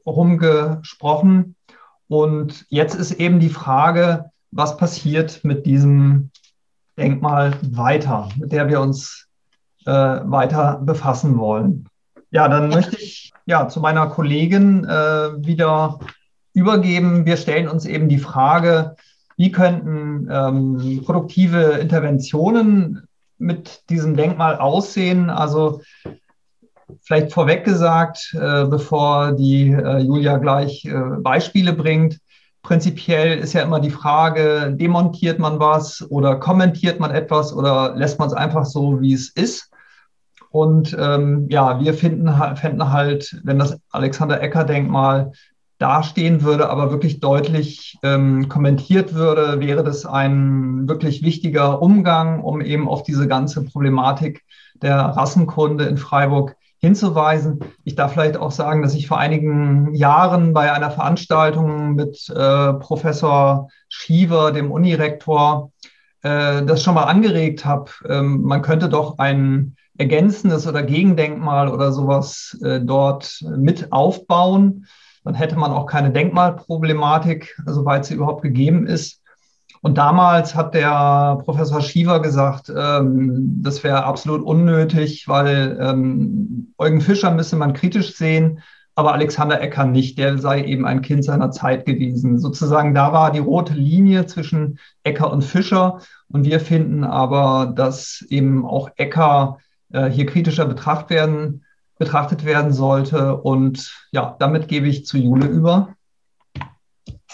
Speaker 2: rumgesprochen. Und jetzt ist eben die Frage, was passiert mit diesem Denkmal weiter, mit der wir uns äh, weiter befassen wollen. Ja, dann möchte ich ja zu meiner Kollegin äh, wieder übergeben. Wir stellen uns eben die Frage, wie könnten ähm, produktive Interventionen mit diesem Denkmal aussehen? Also Vielleicht vorweg gesagt, äh, bevor die äh, Julia gleich äh, Beispiele bringt. Prinzipiell ist ja immer die Frage, demontiert man was oder kommentiert man etwas oder lässt man es einfach so, wie es ist? Und ähm, ja, wir finden, fänden halt, wenn das Alexander Ecker-Denkmal dastehen würde, aber wirklich deutlich ähm, kommentiert würde, wäre das ein wirklich wichtiger Umgang, um eben auf diese ganze Problematik der Rassenkunde in Freiburg hinzuweisen. Ich darf vielleicht auch sagen, dass ich vor einigen Jahren bei einer Veranstaltung mit äh, Professor Schiever, dem Unirektor, äh, das schon mal angeregt habe. Ähm, man könnte doch ein ergänzendes oder Gegendenkmal oder sowas äh, dort mit aufbauen. Dann hätte man auch keine Denkmalproblematik, soweit sie überhaupt gegeben ist. Und damals hat der Professor Schiever gesagt, ähm, das wäre absolut unnötig, weil ähm, Eugen Fischer müsse man kritisch sehen, aber Alexander Ecker nicht. Der sei eben ein Kind seiner Zeit gewesen. Sozusagen da war die rote Linie zwischen Ecker und Fischer. Und wir finden aber, dass eben auch Ecker äh, hier kritischer betracht werden, betrachtet werden sollte. Und ja, damit gebe ich zu Jule über.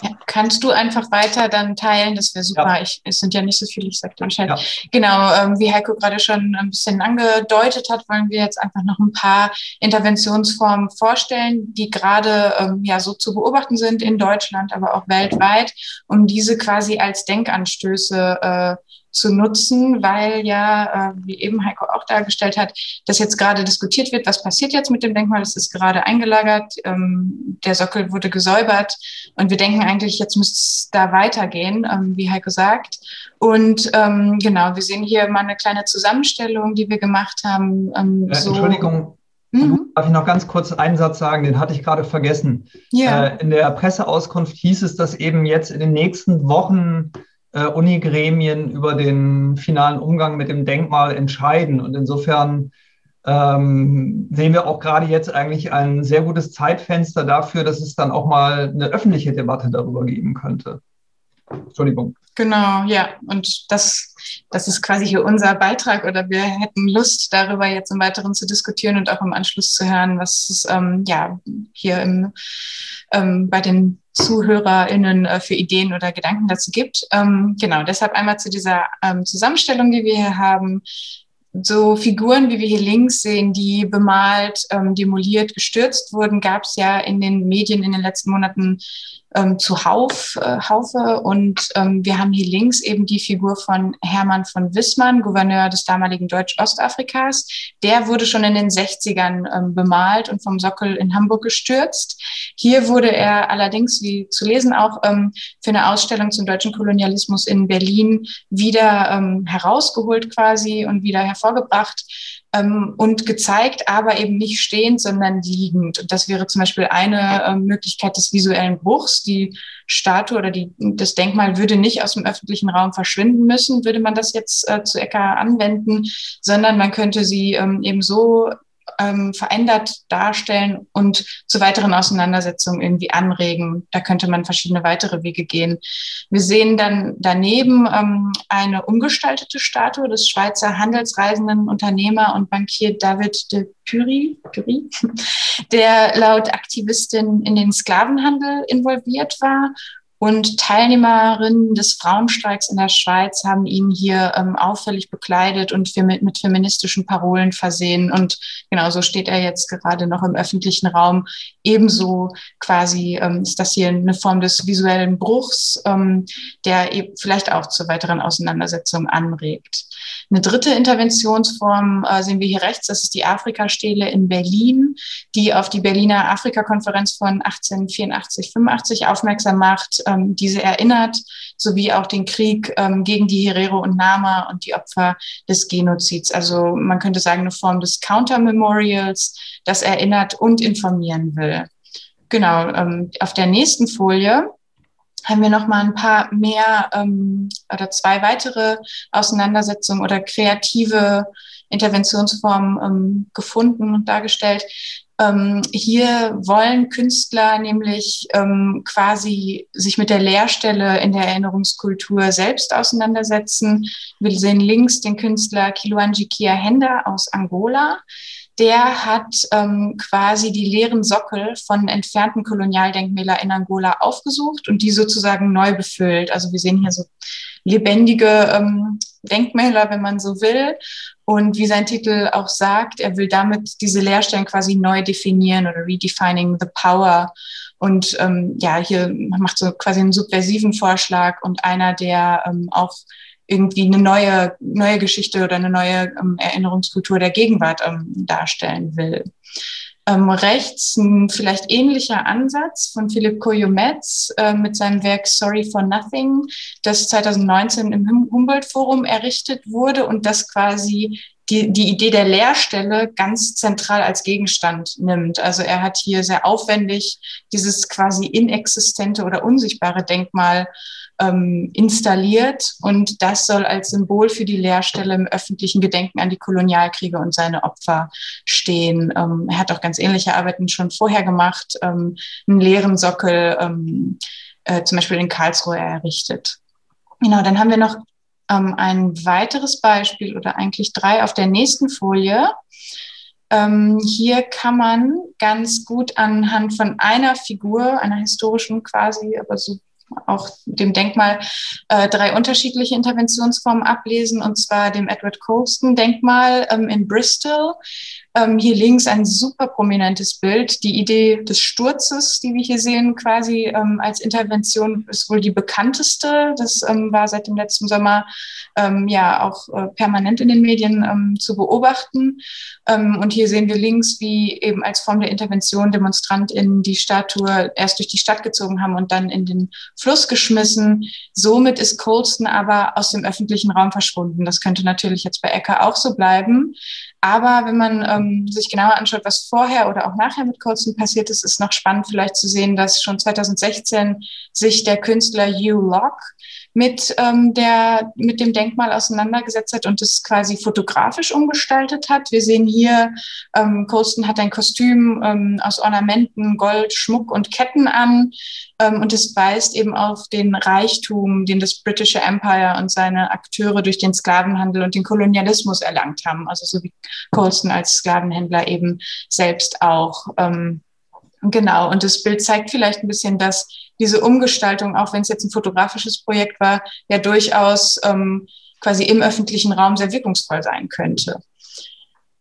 Speaker 4: Ja, kannst du einfach weiter dann teilen? Das wäre super. Ja. Ich, es sind ja nicht so viele, ich sage dir Bescheid. Ja. Genau, ähm, wie Heiko gerade schon ein bisschen angedeutet hat, wollen wir jetzt einfach noch ein paar Interventionsformen vorstellen, die gerade ähm, ja so zu beobachten sind in Deutschland, aber auch weltweit, um diese quasi als Denkanstöße äh, zu nutzen, weil ja, äh, wie eben Heiko auch dargestellt hat, dass jetzt gerade diskutiert wird, was passiert jetzt mit dem Denkmal. Es ist gerade eingelagert, ähm, der Sockel wurde gesäubert und wir denken eigentlich, jetzt müsste es da weitergehen, ähm, wie Heiko sagt. Und ähm, genau, wir sehen hier mal eine kleine Zusammenstellung, die wir gemacht haben.
Speaker 2: Ähm, äh, so Entschuldigung, Mhm. Darf ich noch ganz kurz einen Satz sagen, den hatte ich gerade vergessen. Ja. Äh, in der Presseauskunft hieß es, dass eben jetzt in den nächsten Wochen äh, Unigremien über den finalen Umgang mit dem Denkmal entscheiden. Und insofern ähm, sehen wir auch gerade jetzt eigentlich ein sehr gutes Zeitfenster dafür, dass es dann auch mal eine öffentliche Debatte darüber geben könnte. Entschuldigung.
Speaker 4: Genau, ja. Und das, das ist quasi hier unser Beitrag oder wir hätten Lust, darüber jetzt im Weiteren zu diskutieren und auch im Anschluss zu hören, was es ähm, ja hier im, ähm, bei den ZuhörerInnen äh, für Ideen oder Gedanken dazu gibt. Ähm, genau, deshalb einmal zu dieser ähm, Zusammenstellung, die wir hier haben so Figuren, wie wir hier links sehen, die bemalt, ähm, demoliert, gestürzt wurden, gab es ja in den Medien in den letzten Monaten ähm, zu Hauf, äh, Haufe. Und ähm, wir haben hier links eben die Figur von Hermann von Wissmann, Gouverneur des damaligen Deutsch-Ostafrikas. Der wurde schon in den 60ern ähm, bemalt und vom Sockel in Hamburg gestürzt. Hier wurde er allerdings, wie zu lesen, auch ähm, für eine Ausstellung zum deutschen Kolonialismus in Berlin wieder ähm, herausgeholt quasi und wieder hervorgebracht ähm, und gezeigt, aber eben nicht stehend, sondern liegend. Und das wäre zum Beispiel eine äh, Möglichkeit des visuellen Bruchs. Die Statue oder die, das Denkmal würde nicht aus dem öffentlichen Raum verschwinden müssen, würde man das jetzt äh, zu Ecker anwenden, sondern man könnte sie ähm, eben so ähm, verändert darstellen und zu weiteren Auseinandersetzungen irgendwie anregen. Da könnte man verschiedene weitere Wege gehen. Wir sehen dann daneben ähm, eine umgestaltete Statue des Schweizer handelsreisenden Unternehmer und Bankier David de Curie, der laut Aktivistin in den Sklavenhandel involviert war und Teilnehmerinnen des Frauenstreiks in der Schweiz haben ihn hier ähm, auffällig bekleidet und mit, mit feministischen Parolen versehen. Und genau so steht er jetzt gerade noch im öffentlichen Raum. Ebenso quasi ähm, ist das hier eine Form des visuellen Bruchs, ähm, der eben vielleicht auch zu weiteren Auseinandersetzungen anregt. Eine dritte Interventionsform äh, sehen wir hier rechts, das ist die Afrikastele in Berlin, die auf die Berliner Afrikakonferenz von 1884, 85 aufmerksam macht, ähm, diese erinnert, sowie auch den Krieg ähm, gegen die Herero und Nama und die Opfer des Genozids. Also man könnte sagen, eine Form des Counter-Memorials, das erinnert und informieren will. Genau, ähm, auf der nächsten Folie haben wir noch mal ein paar mehr ähm, oder zwei weitere Auseinandersetzungen oder kreative Interventionsformen ähm, gefunden und dargestellt. Ähm, hier wollen Künstler nämlich ähm, quasi sich mit der Leerstelle in der Erinnerungskultur selbst auseinandersetzen. Wir sehen links den Künstler Kiluanji Kiahenda aus Angola der hat ähm, quasi die leeren Sockel von entfernten Kolonialdenkmälern in Angola aufgesucht und die sozusagen neu befüllt. Also wir sehen hier so lebendige ähm, Denkmäler, wenn man so will. Und wie sein Titel auch sagt, er will damit diese Leerstellen quasi neu definieren oder redefining the power. Und ähm, ja, hier macht so quasi einen subversiven Vorschlag und einer, der ähm, auch irgendwie eine neue, neue Geschichte oder eine neue ähm, Erinnerungskultur der Gegenwart ähm, darstellen will. Ähm, rechts ein vielleicht ähnlicher Ansatz von Philipp Koyometz äh, mit seinem Werk Sorry for Nothing, das 2019 im Humboldt-Forum errichtet wurde und das quasi die, die Idee der Leerstelle ganz zentral als Gegenstand nimmt. Also er hat hier sehr aufwendig dieses quasi inexistente oder unsichtbare Denkmal ähm, installiert und das soll als Symbol für die Leerstelle im öffentlichen Gedenken an die Kolonialkriege und seine Opfer stehen. Ähm, er hat auch ganz ähnliche Arbeiten schon vorher gemacht, ähm, einen leeren Sockel ähm, äh, zum Beispiel in Karlsruhe errichtet. Genau, dann haben wir noch ähm, ein weiteres Beispiel oder eigentlich drei auf der nächsten Folie. Ähm, hier kann man ganz gut anhand von einer Figur, einer historischen quasi, aber so auch dem Denkmal äh, drei unterschiedliche Interventionsformen ablesen, und zwar dem Edward Colston Denkmal ähm, in Bristol. Ähm, hier links ein super prominentes Bild. Die Idee des Sturzes, die wir hier sehen, quasi ähm, als Intervention, ist wohl die bekannteste. Das ähm, war seit dem letzten Sommer ähm, ja auch äh, permanent in den Medien ähm, zu beobachten. und hier sehen wir links, wie eben als Form der Intervention DemonstrantInnen die Statue erst durch die Stadt gezogen haben und dann in den Fluss geschmissen. Somit ist Colston aber aus dem öffentlichen Raum verschwunden. Das könnte natürlich jetzt bei Ecker auch so bleiben. Aber wenn man ähm, sich genauer anschaut, was vorher oder auch nachher mit Colston passiert ist, ist noch spannend vielleicht zu sehen, dass schon 2016 sich der Künstler Hugh Locke mit, ähm, der, mit dem Denkmal auseinandergesetzt hat und es quasi fotografisch umgestaltet hat. Wir sehen hier, ähm, Colston hat ein Kostüm ähm, aus Ornamenten, Gold, Schmuck und Ketten an. Ähm, und es weist eben auf den Reichtum, den das Britische Empire und seine Akteure durch den Sklavenhandel und den Kolonialismus erlangt haben. Also so wie Colston als Sklavenhändler eben selbst auch. Ähm, Genau, und das Bild zeigt vielleicht ein bisschen, dass diese Umgestaltung, auch wenn es jetzt ein fotografisches Projekt war, ja durchaus ähm, quasi im öffentlichen Raum sehr wirkungsvoll sein könnte.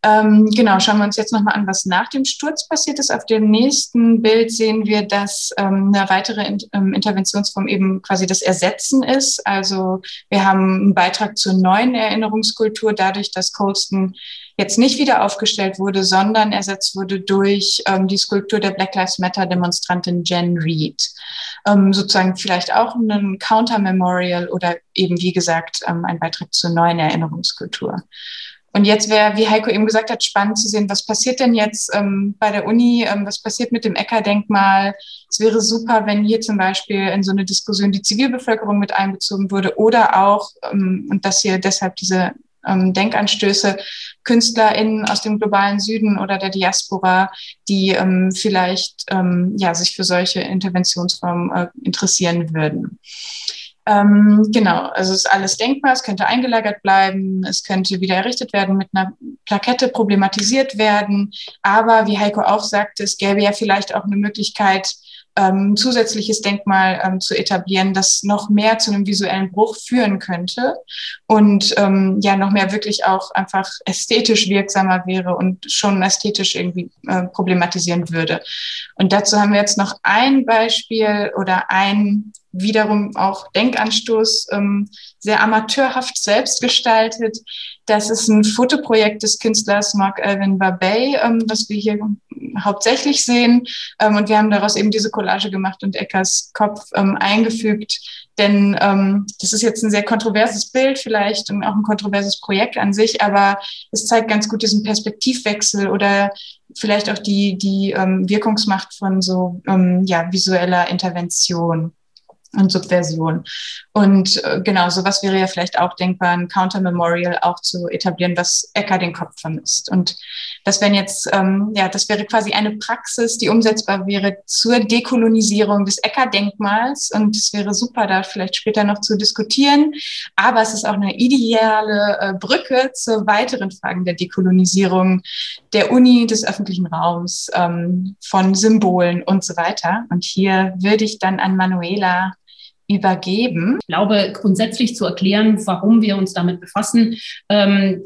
Speaker 4: Ähm, genau, schauen wir uns jetzt nochmal an, was nach dem Sturz passiert ist. Auf dem nächsten Bild sehen wir, dass ähm, eine weitere In ähm, Interventionsform eben quasi das Ersetzen ist. Also wir haben einen Beitrag zur neuen Erinnerungskultur, dadurch, dass Colston jetzt nicht wieder aufgestellt wurde, sondern ersetzt wurde durch ähm, die Skulptur der Black Lives Matter Demonstrantin Jen Reed. Ähm, sozusagen vielleicht auch ein Counter-Memorial oder eben, wie gesagt, ähm, ein Beitrag zur neuen Erinnerungskultur. Und jetzt wäre, wie Heiko eben gesagt hat, spannend zu sehen, was passiert denn jetzt ähm, bei der Uni, ähm, was passiert mit dem Ecker-Denkmal. Es wäre super, wenn hier zum Beispiel in so eine Diskussion die Zivilbevölkerung mit einbezogen würde oder auch, ähm, und dass hier deshalb diese ähm, Denkanstöße KünstlerInnen aus dem globalen Süden oder der Diaspora, die ähm, vielleicht ähm, ja, sich für solche Interventionsformen äh, interessieren würden. Ähm, genau, also es ist alles denkbar, es könnte eingelagert bleiben, es könnte wieder errichtet werden, mit einer Plakette problematisiert werden. Aber wie Heiko auch sagte, es gäbe ja vielleicht auch eine Möglichkeit, ähm, zusätzliches Denkmal ähm, zu etablieren, das noch mehr zu einem visuellen Bruch führen könnte und ähm, ja noch mehr wirklich auch einfach ästhetisch wirksamer wäre und schon ästhetisch irgendwie äh, problematisieren würde. Und dazu haben wir jetzt noch ein Beispiel oder ein wiederum auch Denkanstoß, ähm, sehr amateurhaft selbst gestaltet. Das ist ein Fotoprojekt des Künstlers Mark Alvin Barbey, ähm, was wir hier hauptsächlich sehen. Ähm, und wir haben daraus eben diese Collage gemacht und Eckers Kopf ähm, eingefügt. Denn ähm, das ist jetzt ein sehr kontroverses Bild vielleicht und auch ein kontroverses Projekt an sich, aber es zeigt ganz gut diesen Perspektivwechsel oder vielleicht auch die, die ähm, Wirkungsmacht von so ähm, ja, visueller Intervention und Subversion. Und äh, genau, sowas wäre ja vielleicht auch denkbar, ein Counter-Memorial auch zu etablieren, was Ecker den Kopf vermisst. Und das wären jetzt, ähm, ja, das wäre quasi eine Praxis, die umsetzbar wäre zur Dekolonisierung des Ecker-Denkmals. Und es wäre super, da vielleicht später noch zu diskutieren. Aber es ist auch eine ideale äh, Brücke zu weiteren Fragen der Dekolonisierung der Uni, des öffentlichen Raums, ähm, von Symbolen und so weiter. Und hier würde ich dann an Manuela übergeben.
Speaker 5: Ich glaube, grundsätzlich zu erklären, warum wir uns damit befassen, ähm,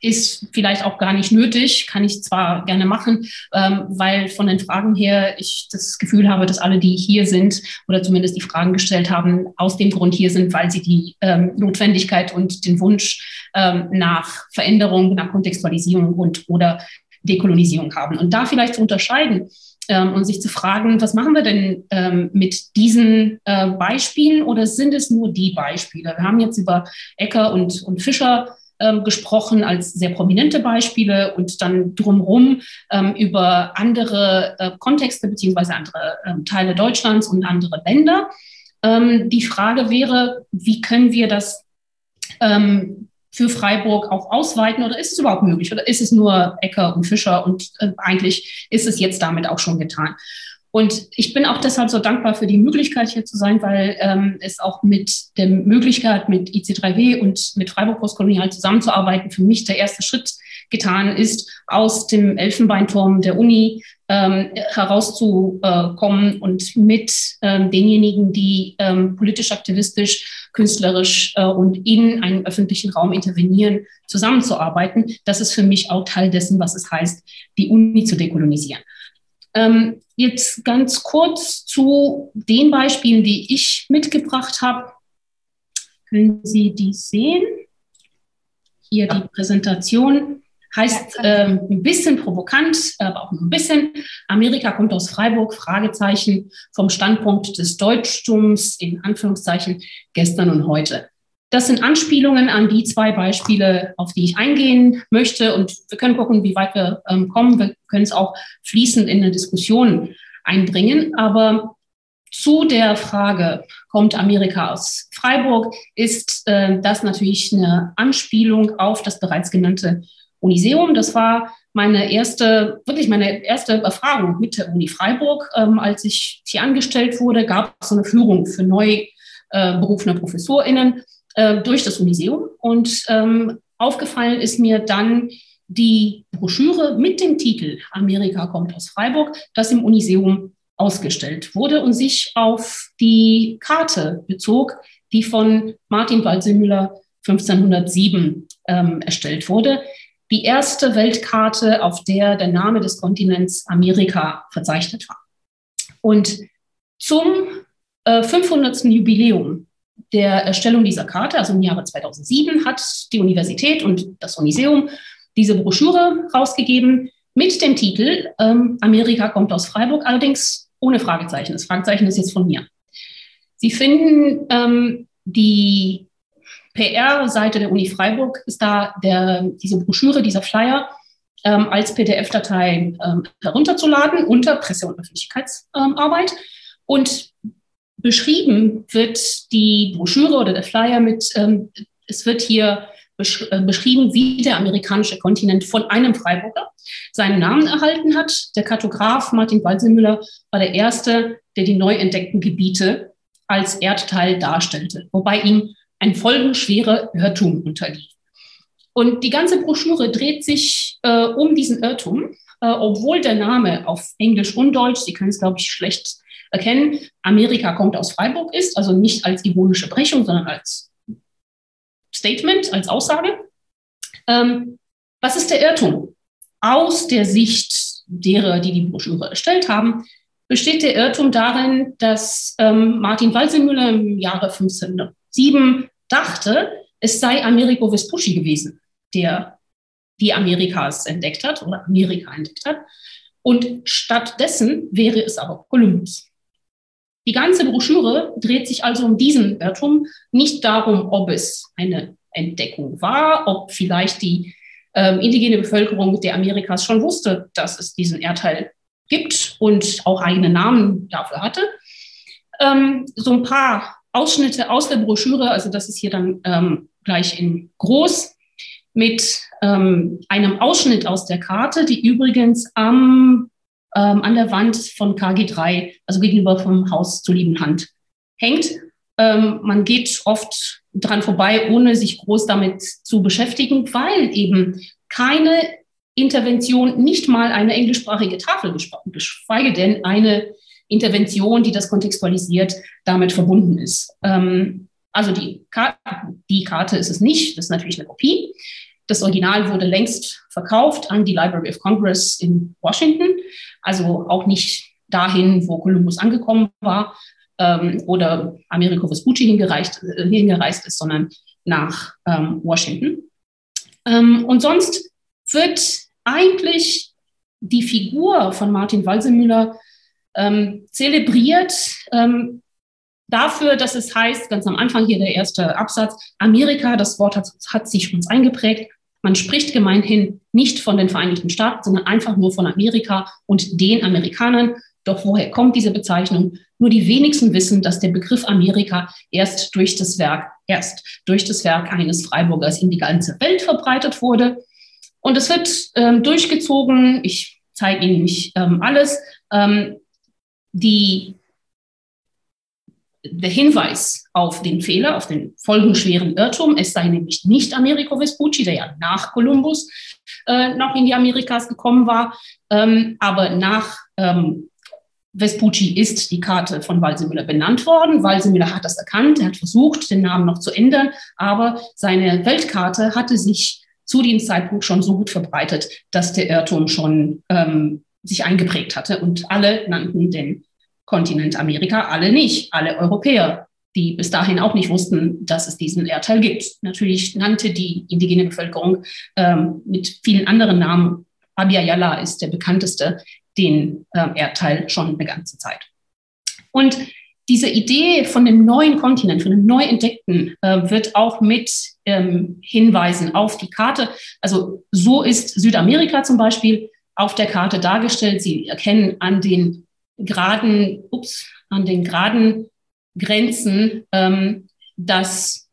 Speaker 5: ist vielleicht auch gar nicht nötig, kann ich zwar gerne machen, ähm, weil von den Fragen her ich das Gefühl habe, dass alle, die hier sind oder zumindest die Fragen gestellt haben, aus dem Grund hier sind, weil sie die ähm, Notwendigkeit und den Wunsch ähm, nach Veränderung, nach Kontextualisierung und oder Dekolonisierung haben. Und da vielleicht zu unterscheiden, ähm, und sich zu fragen, was machen wir denn ähm, mit diesen äh, Beispielen oder sind es nur die Beispiele? Wir haben jetzt über Ecker und, und Fischer ähm, gesprochen als sehr prominente Beispiele und dann drumherum ähm, über andere äh, Kontexte beziehungsweise andere ähm, Teile Deutschlands und andere Länder. Ähm, die Frage wäre, wie können wir das ähm, für Freiburg auch ausweiten? Oder ist es überhaupt möglich? Oder ist es nur Ecker und Fischer? Und äh, eigentlich ist es jetzt damit auch schon getan? Und ich bin auch deshalb so dankbar für die Möglichkeit hier zu sein, weil ähm, es auch mit der Möglichkeit, mit IC3W und mit Freiburg Postkolonial zusammenzuarbeiten, für mich der erste Schritt getan ist, aus dem Elfenbeinturm der Uni ähm, herauszukommen und mit ähm, denjenigen, die ähm, politisch aktivistisch, künstlerisch äh, und in einen öffentlichen Raum intervenieren, zusammenzuarbeiten. Das ist für mich auch Teil dessen, was es heißt, die Uni zu dekolonisieren. Ähm, jetzt ganz kurz zu den Beispielen, die ich mitgebracht habe. Können Sie die sehen? Hier die Präsentation Heißt äh, ein bisschen provokant, aber auch ein bisschen. Amerika kommt aus Freiburg, Fragezeichen, vom Standpunkt des Deutschtums, in Anführungszeichen, gestern und heute. Das sind Anspielungen an die zwei Beispiele, auf die ich eingehen möchte. Und wir können gucken, wie weit wir ähm, kommen. Wir können es auch fließend in eine Diskussion einbringen. Aber zu der Frage, kommt Amerika aus Freiburg, ist äh, das natürlich eine Anspielung auf das bereits genannte Uniseum. Das war meine erste, wirklich meine erste Erfahrung mit der Uni Freiburg. Ähm, als ich hier angestellt wurde, gab es so eine Führung für neu äh, berufene ProfessorInnen äh, durch das Uniseum. Und ähm, aufgefallen ist mir dann die Broschüre mit dem Titel Amerika kommt aus Freiburg, das im Uniseum ausgestellt wurde und sich auf die Karte bezog, die von Martin Waldseemüller 1507 ähm, erstellt wurde. Die erste Weltkarte, auf der der Name des Kontinents Amerika verzeichnet war. Und zum äh, 500. Jubiläum der Erstellung dieser Karte, also im Jahre 2007, hat die Universität und das Uniseum diese Broschüre rausgegeben mit dem Titel ähm, Amerika kommt aus Freiburg, allerdings ohne Fragezeichen. Das Fragezeichen ist jetzt von mir. Sie finden ähm, die PR-Seite der Uni Freiburg, ist da der, diese Broschüre, dieser Flyer ähm, als PDF-Datei ähm, herunterzuladen unter Presse- und Öffentlichkeitsarbeit. und beschrieben wird die Broschüre oder der Flyer mit, ähm, es wird hier besch äh, beschrieben, wie der amerikanische Kontinent von einem Freiburger seinen Namen erhalten hat. Der Kartograf Martin Walsemüller war der Erste, der die neu entdeckten Gebiete als Erdteil darstellte, wobei ihm ein folgenschwerer Irrtum unterlief. Und die ganze Broschüre dreht sich äh, um diesen Irrtum, äh, obwohl der Name auf Englisch und Deutsch, Sie können es, glaube ich, schlecht erkennen, Amerika kommt aus Freiburg ist, also nicht als ironische Brechung, sondern als Statement, als Aussage. Ähm, was ist der Irrtum? Aus der Sicht derer, die die Broschüre erstellt haben, besteht der Irrtum darin, dass ähm, Martin Walsemüller im Jahre 1507 dachte, es sei Amerigo Vespucci gewesen, der die Amerikas entdeckt hat oder Amerika entdeckt hat. Und stattdessen wäre es aber Kolumbus. Die ganze Broschüre dreht sich also um diesen Irrtum, nicht darum, ob es eine Entdeckung war, ob vielleicht die ähm, indigene Bevölkerung der Amerikas schon wusste, dass es diesen Erdteil gibt und auch eigene Namen dafür hatte. Ähm, so ein paar Ausschnitte aus der Broschüre, also das ist hier dann ähm, gleich in groß, mit ähm, einem Ausschnitt aus der Karte, die übrigens am ähm, an der Wand von KG3, also gegenüber vom Haus zur lieben Hand, hängt. Ähm, man geht oft dran vorbei, ohne sich groß damit zu beschäftigen, weil eben keine Intervention, nicht mal eine englischsprachige Tafel, geschweige denn eine Intervention, die das kontextualisiert, damit verbunden ist. Ähm, also die, Karte, die Karte ist es nicht, das ist natürlich eine Kopie. Das Original wurde längst verkauft an die Library of Congress in Washington, also auch nicht dahin, wo Columbus angekommen war ähm, oder Americo Vespucci hingereist, äh, hingereist ist, sondern nach ähm, Washington. Ähm, und sonst wird eigentlich die Figur von Martin Walsemüller ähm, zelebriert ähm, dafür, dass es heißt, ganz am Anfang hier der erste Absatz, Amerika, das Wort hat, hat sich uns eingeprägt, man spricht gemeinhin nicht von den Vereinigten Staaten, sondern einfach nur von Amerika und den Amerikanern. Doch woher kommt diese Bezeichnung? Nur die wenigsten wissen, dass der Begriff Amerika erst durch das Werk, erst durch das Werk eines Freiburgers in die ganze Welt verbreitet wurde. Und es wird ähm, durchgezogen. Ich zeige Ihnen nicht ähm, alles. Ähm, die der Hinweis auf den Fehler, auf den folgenschweren Irrtum, es sei nämlich nicht Americo Vespucci, der ja nach Kolumbus äh, noch in die Amerikas gekommen war, ähm, aber nach ähm, Vespucci ist die Karte von Walsemüller benannt worden. Walsemüller hat das erkannt, er hat versucht, den Namen noch zu ändern, aber seine Weltkarte hatte sich zu dem Zeitpunkt schon so gut verbreitet, dass der Irrtum schon ähm, sich eingeprägt hatte und alle nannten den Kontinent Amerika, alle nicht, alle Europäer die bis dahin auch nicht wussten, dass es diesen Erdteil gibt. Natürlich nannte die indigene Bevölkerung ähm, mit vielen anderen Namen, Abya Yala ist der bekannteste, den äh, Erdteil schon eine ganze Zeit. Und diese Idee von dem neuen Kontinent, von dem neu entdeckten, äh, wird auch mit ähm, Hinweisen auf die Karte. Also so ist Südamerika zum Beispiel auf der Karte dargestellt. Sie erkennen an den geraden, ups, an den geraden Grenzen, ähm, dass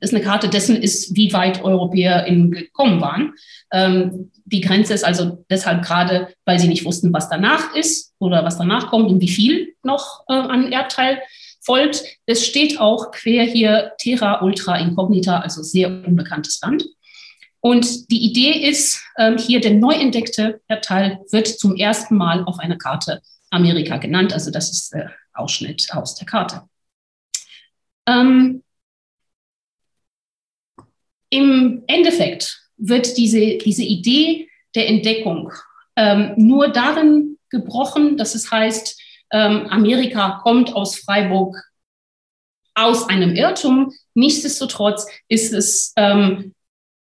Speaker 5: es eine Karte dessen ist, wie weit Europäer gekommen waren. Ähm, die Grenze ist also deshalb gerade, weil sie nicht wussten, was danach ist oder was danach kommt und wie viel noch äh, an Erdteil folgt. Es steht auch quer hier Terra Ultra Incognita, also sehr unbekanntes Land. Und die Idee ist, ähm, hier der neu entdeckte Erdteil wird zum ersten Mal auf einer Karte Amerika genannt. Also das ist der Ausschnitt aus der Karte. Ähm, Im Endeffekt wird diese, diese Idee der Entdeckung ähm, nur darin gebrochen, dass es heißt, ähm, Amerika kommt aus Freiburg aus einem Irrtum. Nichtsdestotrotz ist es ähm,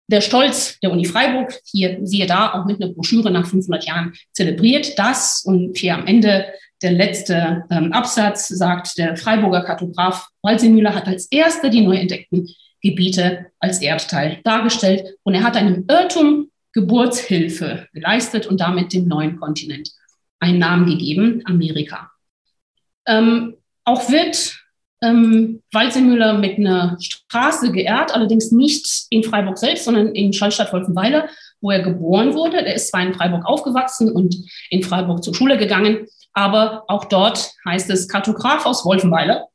Speaker 5: der Stolz der Uni Freiburg, hier siehe da auch mit einer Broschüre nach 500 Jahren zelebriert das und hier am Ende der letzte ähm, Absatz sagt, der Freiburger Kartograf Walsemüller hat als erster die neu entdeckten Gebiete als Erdteil dargestellt. Und er hat einem Irrtum Geburtshilfe geleistet und damit dem neuen Kontinent einen Namen gegeben, Amerika. Ähm, auch wird ähm, Walsemüller mit einer Straße geehrt, allerdings nicht in Freiburg selbst, sondern in Schallstadt-Wolfenweiler, wo er geboren wurde. Er ist zwar in Freiburg aufgewachsen und in Freiburg zur Schule gegangen, aber auch dort heißt es Kartograf aus Wolfenweiler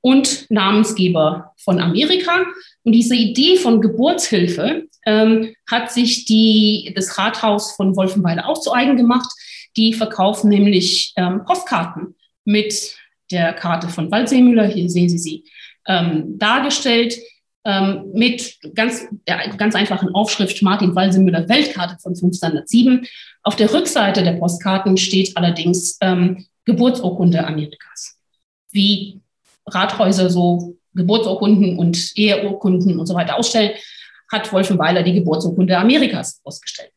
Speaker 5: und Namensgeber von Amerika. Und diese Idee von Geburtshilfe ähm, hat sich die, das Rathaus von Wolfenweiler auch zu eigen gemacht. Die verkaufen nämlich ähm, Postkarten mit der Karte von Waldseemüller. Hier sehen Sie sie ähm, dargestellt ähm, mit ganz, der ganz einfachen Aufschrift Martin Walsemüller Weltkarte von 1507. Auf der Rückseite der Postkarten steht allerdings ähm, Geburtsurkunde Amerikas. Wie Rathäuser so Geburtsurkunden und Eheurkunden und so weiter ausstellen, hat Wolfenweiler die Geburtsurkunde Amerikas ausgestellt.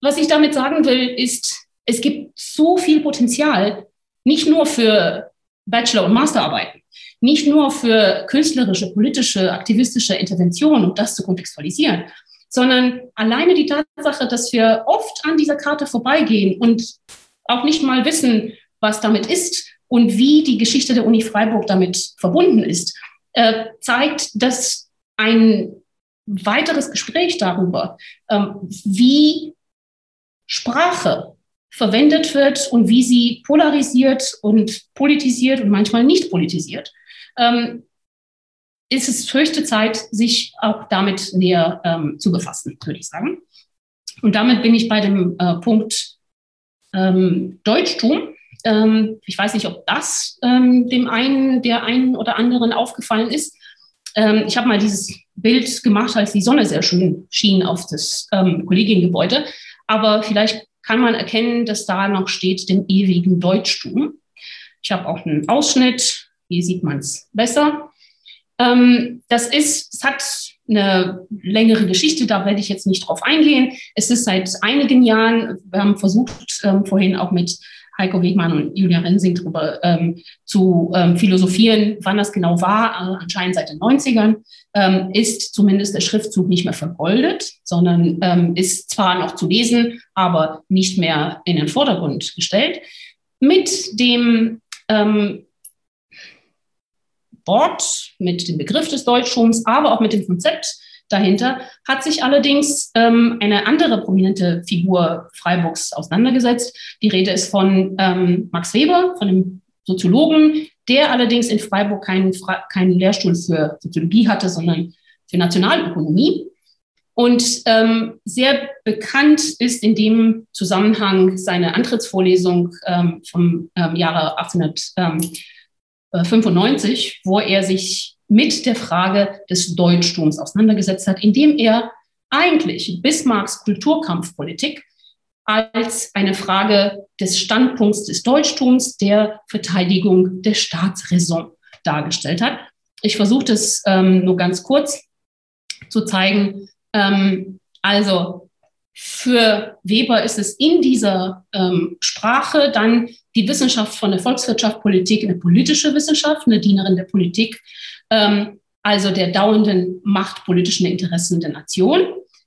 Speaker 5: Was ich damit sagen will, ist, es gibt so viel Potenzial, nicht nur für Bachelor- und Masterarbeiten, nicht nur für künstlerische, politische, aktivistische Interventionen, um das zu kontextualisieren, sondern alleine die Tatsache, dass wir oft an dieser Karte vorbeigehen und auch nicht mal wissen, was damit ist, und wie die Geschichte der Uni Freiburg damit verbunden ist, äh, zeigt, dass ein weiteres Gespräch darüber, ähm, wie Sprache verwendet wird und wie sie polarisiert und politisiert und manchmal nicht politisiert, ähm, ist es höchste Zeit, sich auch damit näher ähm, zu befassen, würde ich sagen. Und damit bin ich bei dem äh, Punkt ähm, Deutschtum. Ähm, ich weiß nicht, ob das ähm, dem einen, der einen oder anderen aufgefallen ist. Ähm, ich habe mal dieses Bild gemacht, als die Sonne sehr schön schien auf das ähm, Kollegiengebäude. Aber vielleicht kann man erkennen, dass da noch steht, dem ewigen Deutschtum. Ich habe auch einen Ausschnitt. Hier sieht man es besser. Ähm, das ist, es hat eine längere Geschichte, da werde ich jetzt nicht drauf eingehen. Es ist seit einigen Jahren, wir haben versucht, ähm, vorhin auch mit Heiko Wegmann und Julia Rensing darüber ähm, zu ähm, philosophieren, wann das genau war, äh, anscheinend seit den 90ern, ähm, ist zumindest der Schriftzug nicht mehr vergoldet, sondern ähm, ist zwar noch zu lesen, aber nicht mehr in den Vordergrund gestellt. Mit dem ähm, Wort, mit dem Begriff des Deutschtums, aber auch mit dem Konzept dahinter, hat sich allerdings ähm, eine andere prominente Figur Freiburgs auseinandergesetzt. Die Rede ist von ähm, Max Weber, von dem Soziologen, der allerdings in Freiburg keinen, keinen Lehrstuhl für Soziologie hatte, sondern für Nationalökonomie. Und ähm, sehr bekannt ist in dem Zusammenhang seine Antrittsvorlesung ähm, vom ähm, Jahre 1895, wo er sich mit der Frage des Deutschtums auseinandergesetzt hat, indem er eigentlich Bismarcks Kulturkampfpolitik als eine Frage des Standpunkts des Deutschtums, der Verteidigung der Staatsräson dargestellt hat. Ich versuche das ähm, nur ganz kurz zu zeigen. Ähm, also für Weber ist es in dieser ähm, Sprache dann die Wissenschaft von der Volkswirtschaft, Politik, eine politische Wissenschaft, eine Dienerin der Politik, ähm, also der dauernden machtpolitischen Interessen der Nation.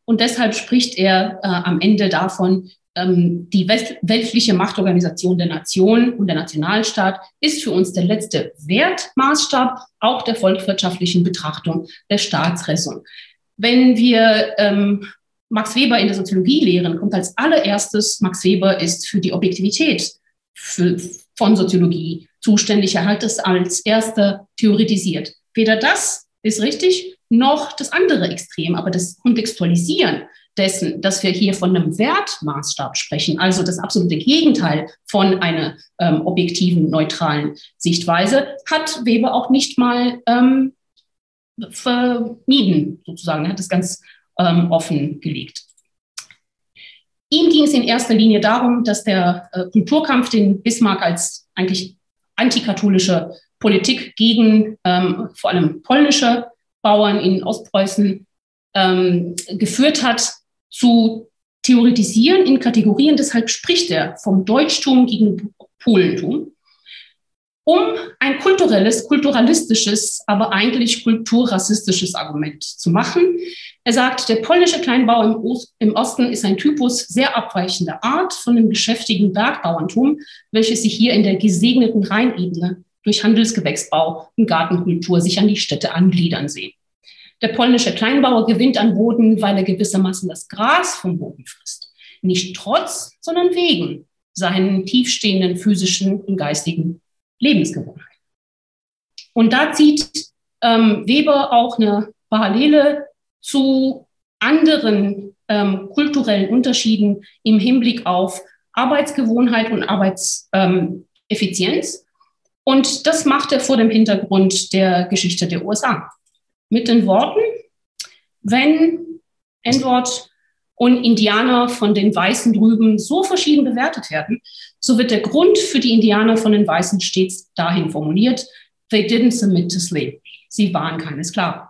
Speaker 5: Und deshalb spricht er äh, am Ende davon, ähm, die weltliche Machtorganisation der Nation und der Nationalstaat ist für uns der letzte Wertmaßstab auch der volkswirtschaftlichen Betrachtung der Staatsräson. Wenn wir ähm, Max Weber in der Soziologie lehren, kommt als allererstes, Max Weber ist für die Objektivität für, von Soziologie zuständig. Er hat es als erster theoretisiert. Weder das ist richtig, noch das andere Extrem, aber das Kontextualisieren dessen, dass wir hier von einem Wertmaßstab sprechen, also das absolute Gegenteil von einer ähm, objektiven, neutralen Sichtweise, hat Weber auch nicht mal ähm, vermieden, sozusagen. Er hat es ganz ähm, offen gelegt. Ihm ging es in erster Linie darum, dass der äh, Kulturkampf, den Bismarck als eigentlich antikatholische Politik gegen ähm, vor allem polnische Bauern in Ostpreußen ähm, geführt hat, zu theoretisieren in Kategorien. Deshalb spricht er vom Deutschtum gegen Polentum, um ein kulturelles, kulturalistisches, aber eigentlich kulturrassistisches Argument zu machen. Er sagt, der polnische Kleinbau im, Ost, im Osten ist ein Typus sehr abweichender Art von dem geschäftigen Bergbauerntum, welches sich hier in der gesegneten Rheinebene durch Handelsgewächsbau und Gartenkultur sich an die Städte angliedern sehen. Der polnische Kleinbauer gewinnt an Boden, weil er gewissermaßen das Gras vom Boden frisst. Nicht trotz, sondern wegen seinen tiefstehenden physischen und geistigen Lebensgewohnheiten. Und da zieht ähm, Weber auch eine Parallele zu anderen ähm, kulturellen Unterschieden im Hinblick auf Arbeitsgewohnheit und Arbeitseffizienz. Ähm, und das macht er vor dem Hintergrund der Geschichte der USA mit den Worten, wenn N-Wort und Indianer von den Weißen drüben so verschieden bewertet werden, so wird der Grund für die Indianer von den Weißen stets dahin formuliert, they didn't submit to slavery. Sie waren keine Sklaven.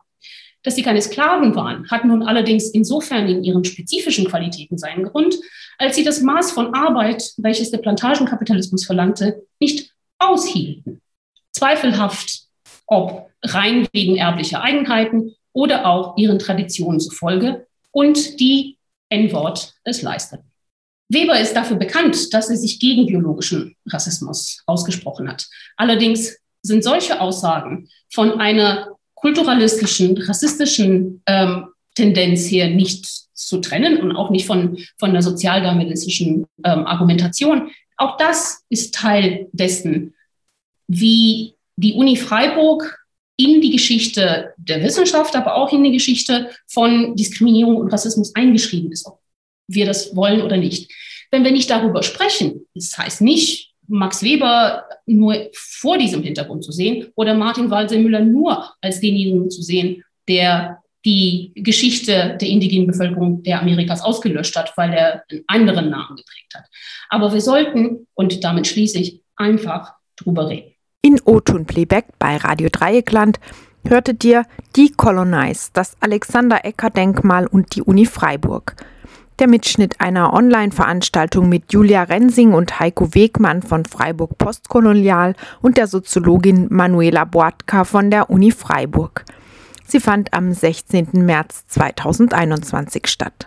Speaker 5: Dass sie keine Sklaven waren, hat nun allerdings insofern in ihren spezifischen Qualitäten seinen Grund, als sie das Maß von Arbeit, welches der Plantagenkapitalismus verlangte, nicht aushielten. Zweifelhaft, ob rein wegen erblicher Eigenheiten oder auch ihren Traditionen zufolge und die N-Wort es leisteten. Weber ist dafür bekannt, dass er sich gegen biologischen Rassismus ausgesprochen hat. Allerdings sind solche Aussagen von einer kulturalistischen, rassistischen ähm, Tendenz her nicht zu trennen und auch nicht von, von der sozialdarwinistischen ähm, Argumentation. Auch das ist Teil dessen, wie die Uni Freiburg in die Geschichte der Wissenschaft, aber auch in die Geschichte von Diskriminierung und Rassismus eingeschrieben ist, ob wir das wollen oder nicht. Wenn wir nicht darüber sprechen, das heißt nicht, Max Weber nur vor diesem Hintergrund zu sehen oder Martin Walser-Müller nur als denjenigen zu sehen, der die Geschichte der indigenen Bevölkerung der Amerikas ausgelöscht hat, weil er einen anderen Namen geprägt hat. Aber wir sollten, und damit schließe ich, einfach drüber reden.
Speaker 3: In O-Ton-Playback bei Radio Dreieckland hörtet ihr Decolonize, das Alexander Ecker Denkmal und die Uni Freiburg. Der Mitschnitt einer Online-Veranstaltung mit Julia Rensing und Heiko Wegmann von Freiburg Postkolonial und der Soziologin Manuela Boatka von der Uni Freiburg. Sie fand am 16. März 2021 statt.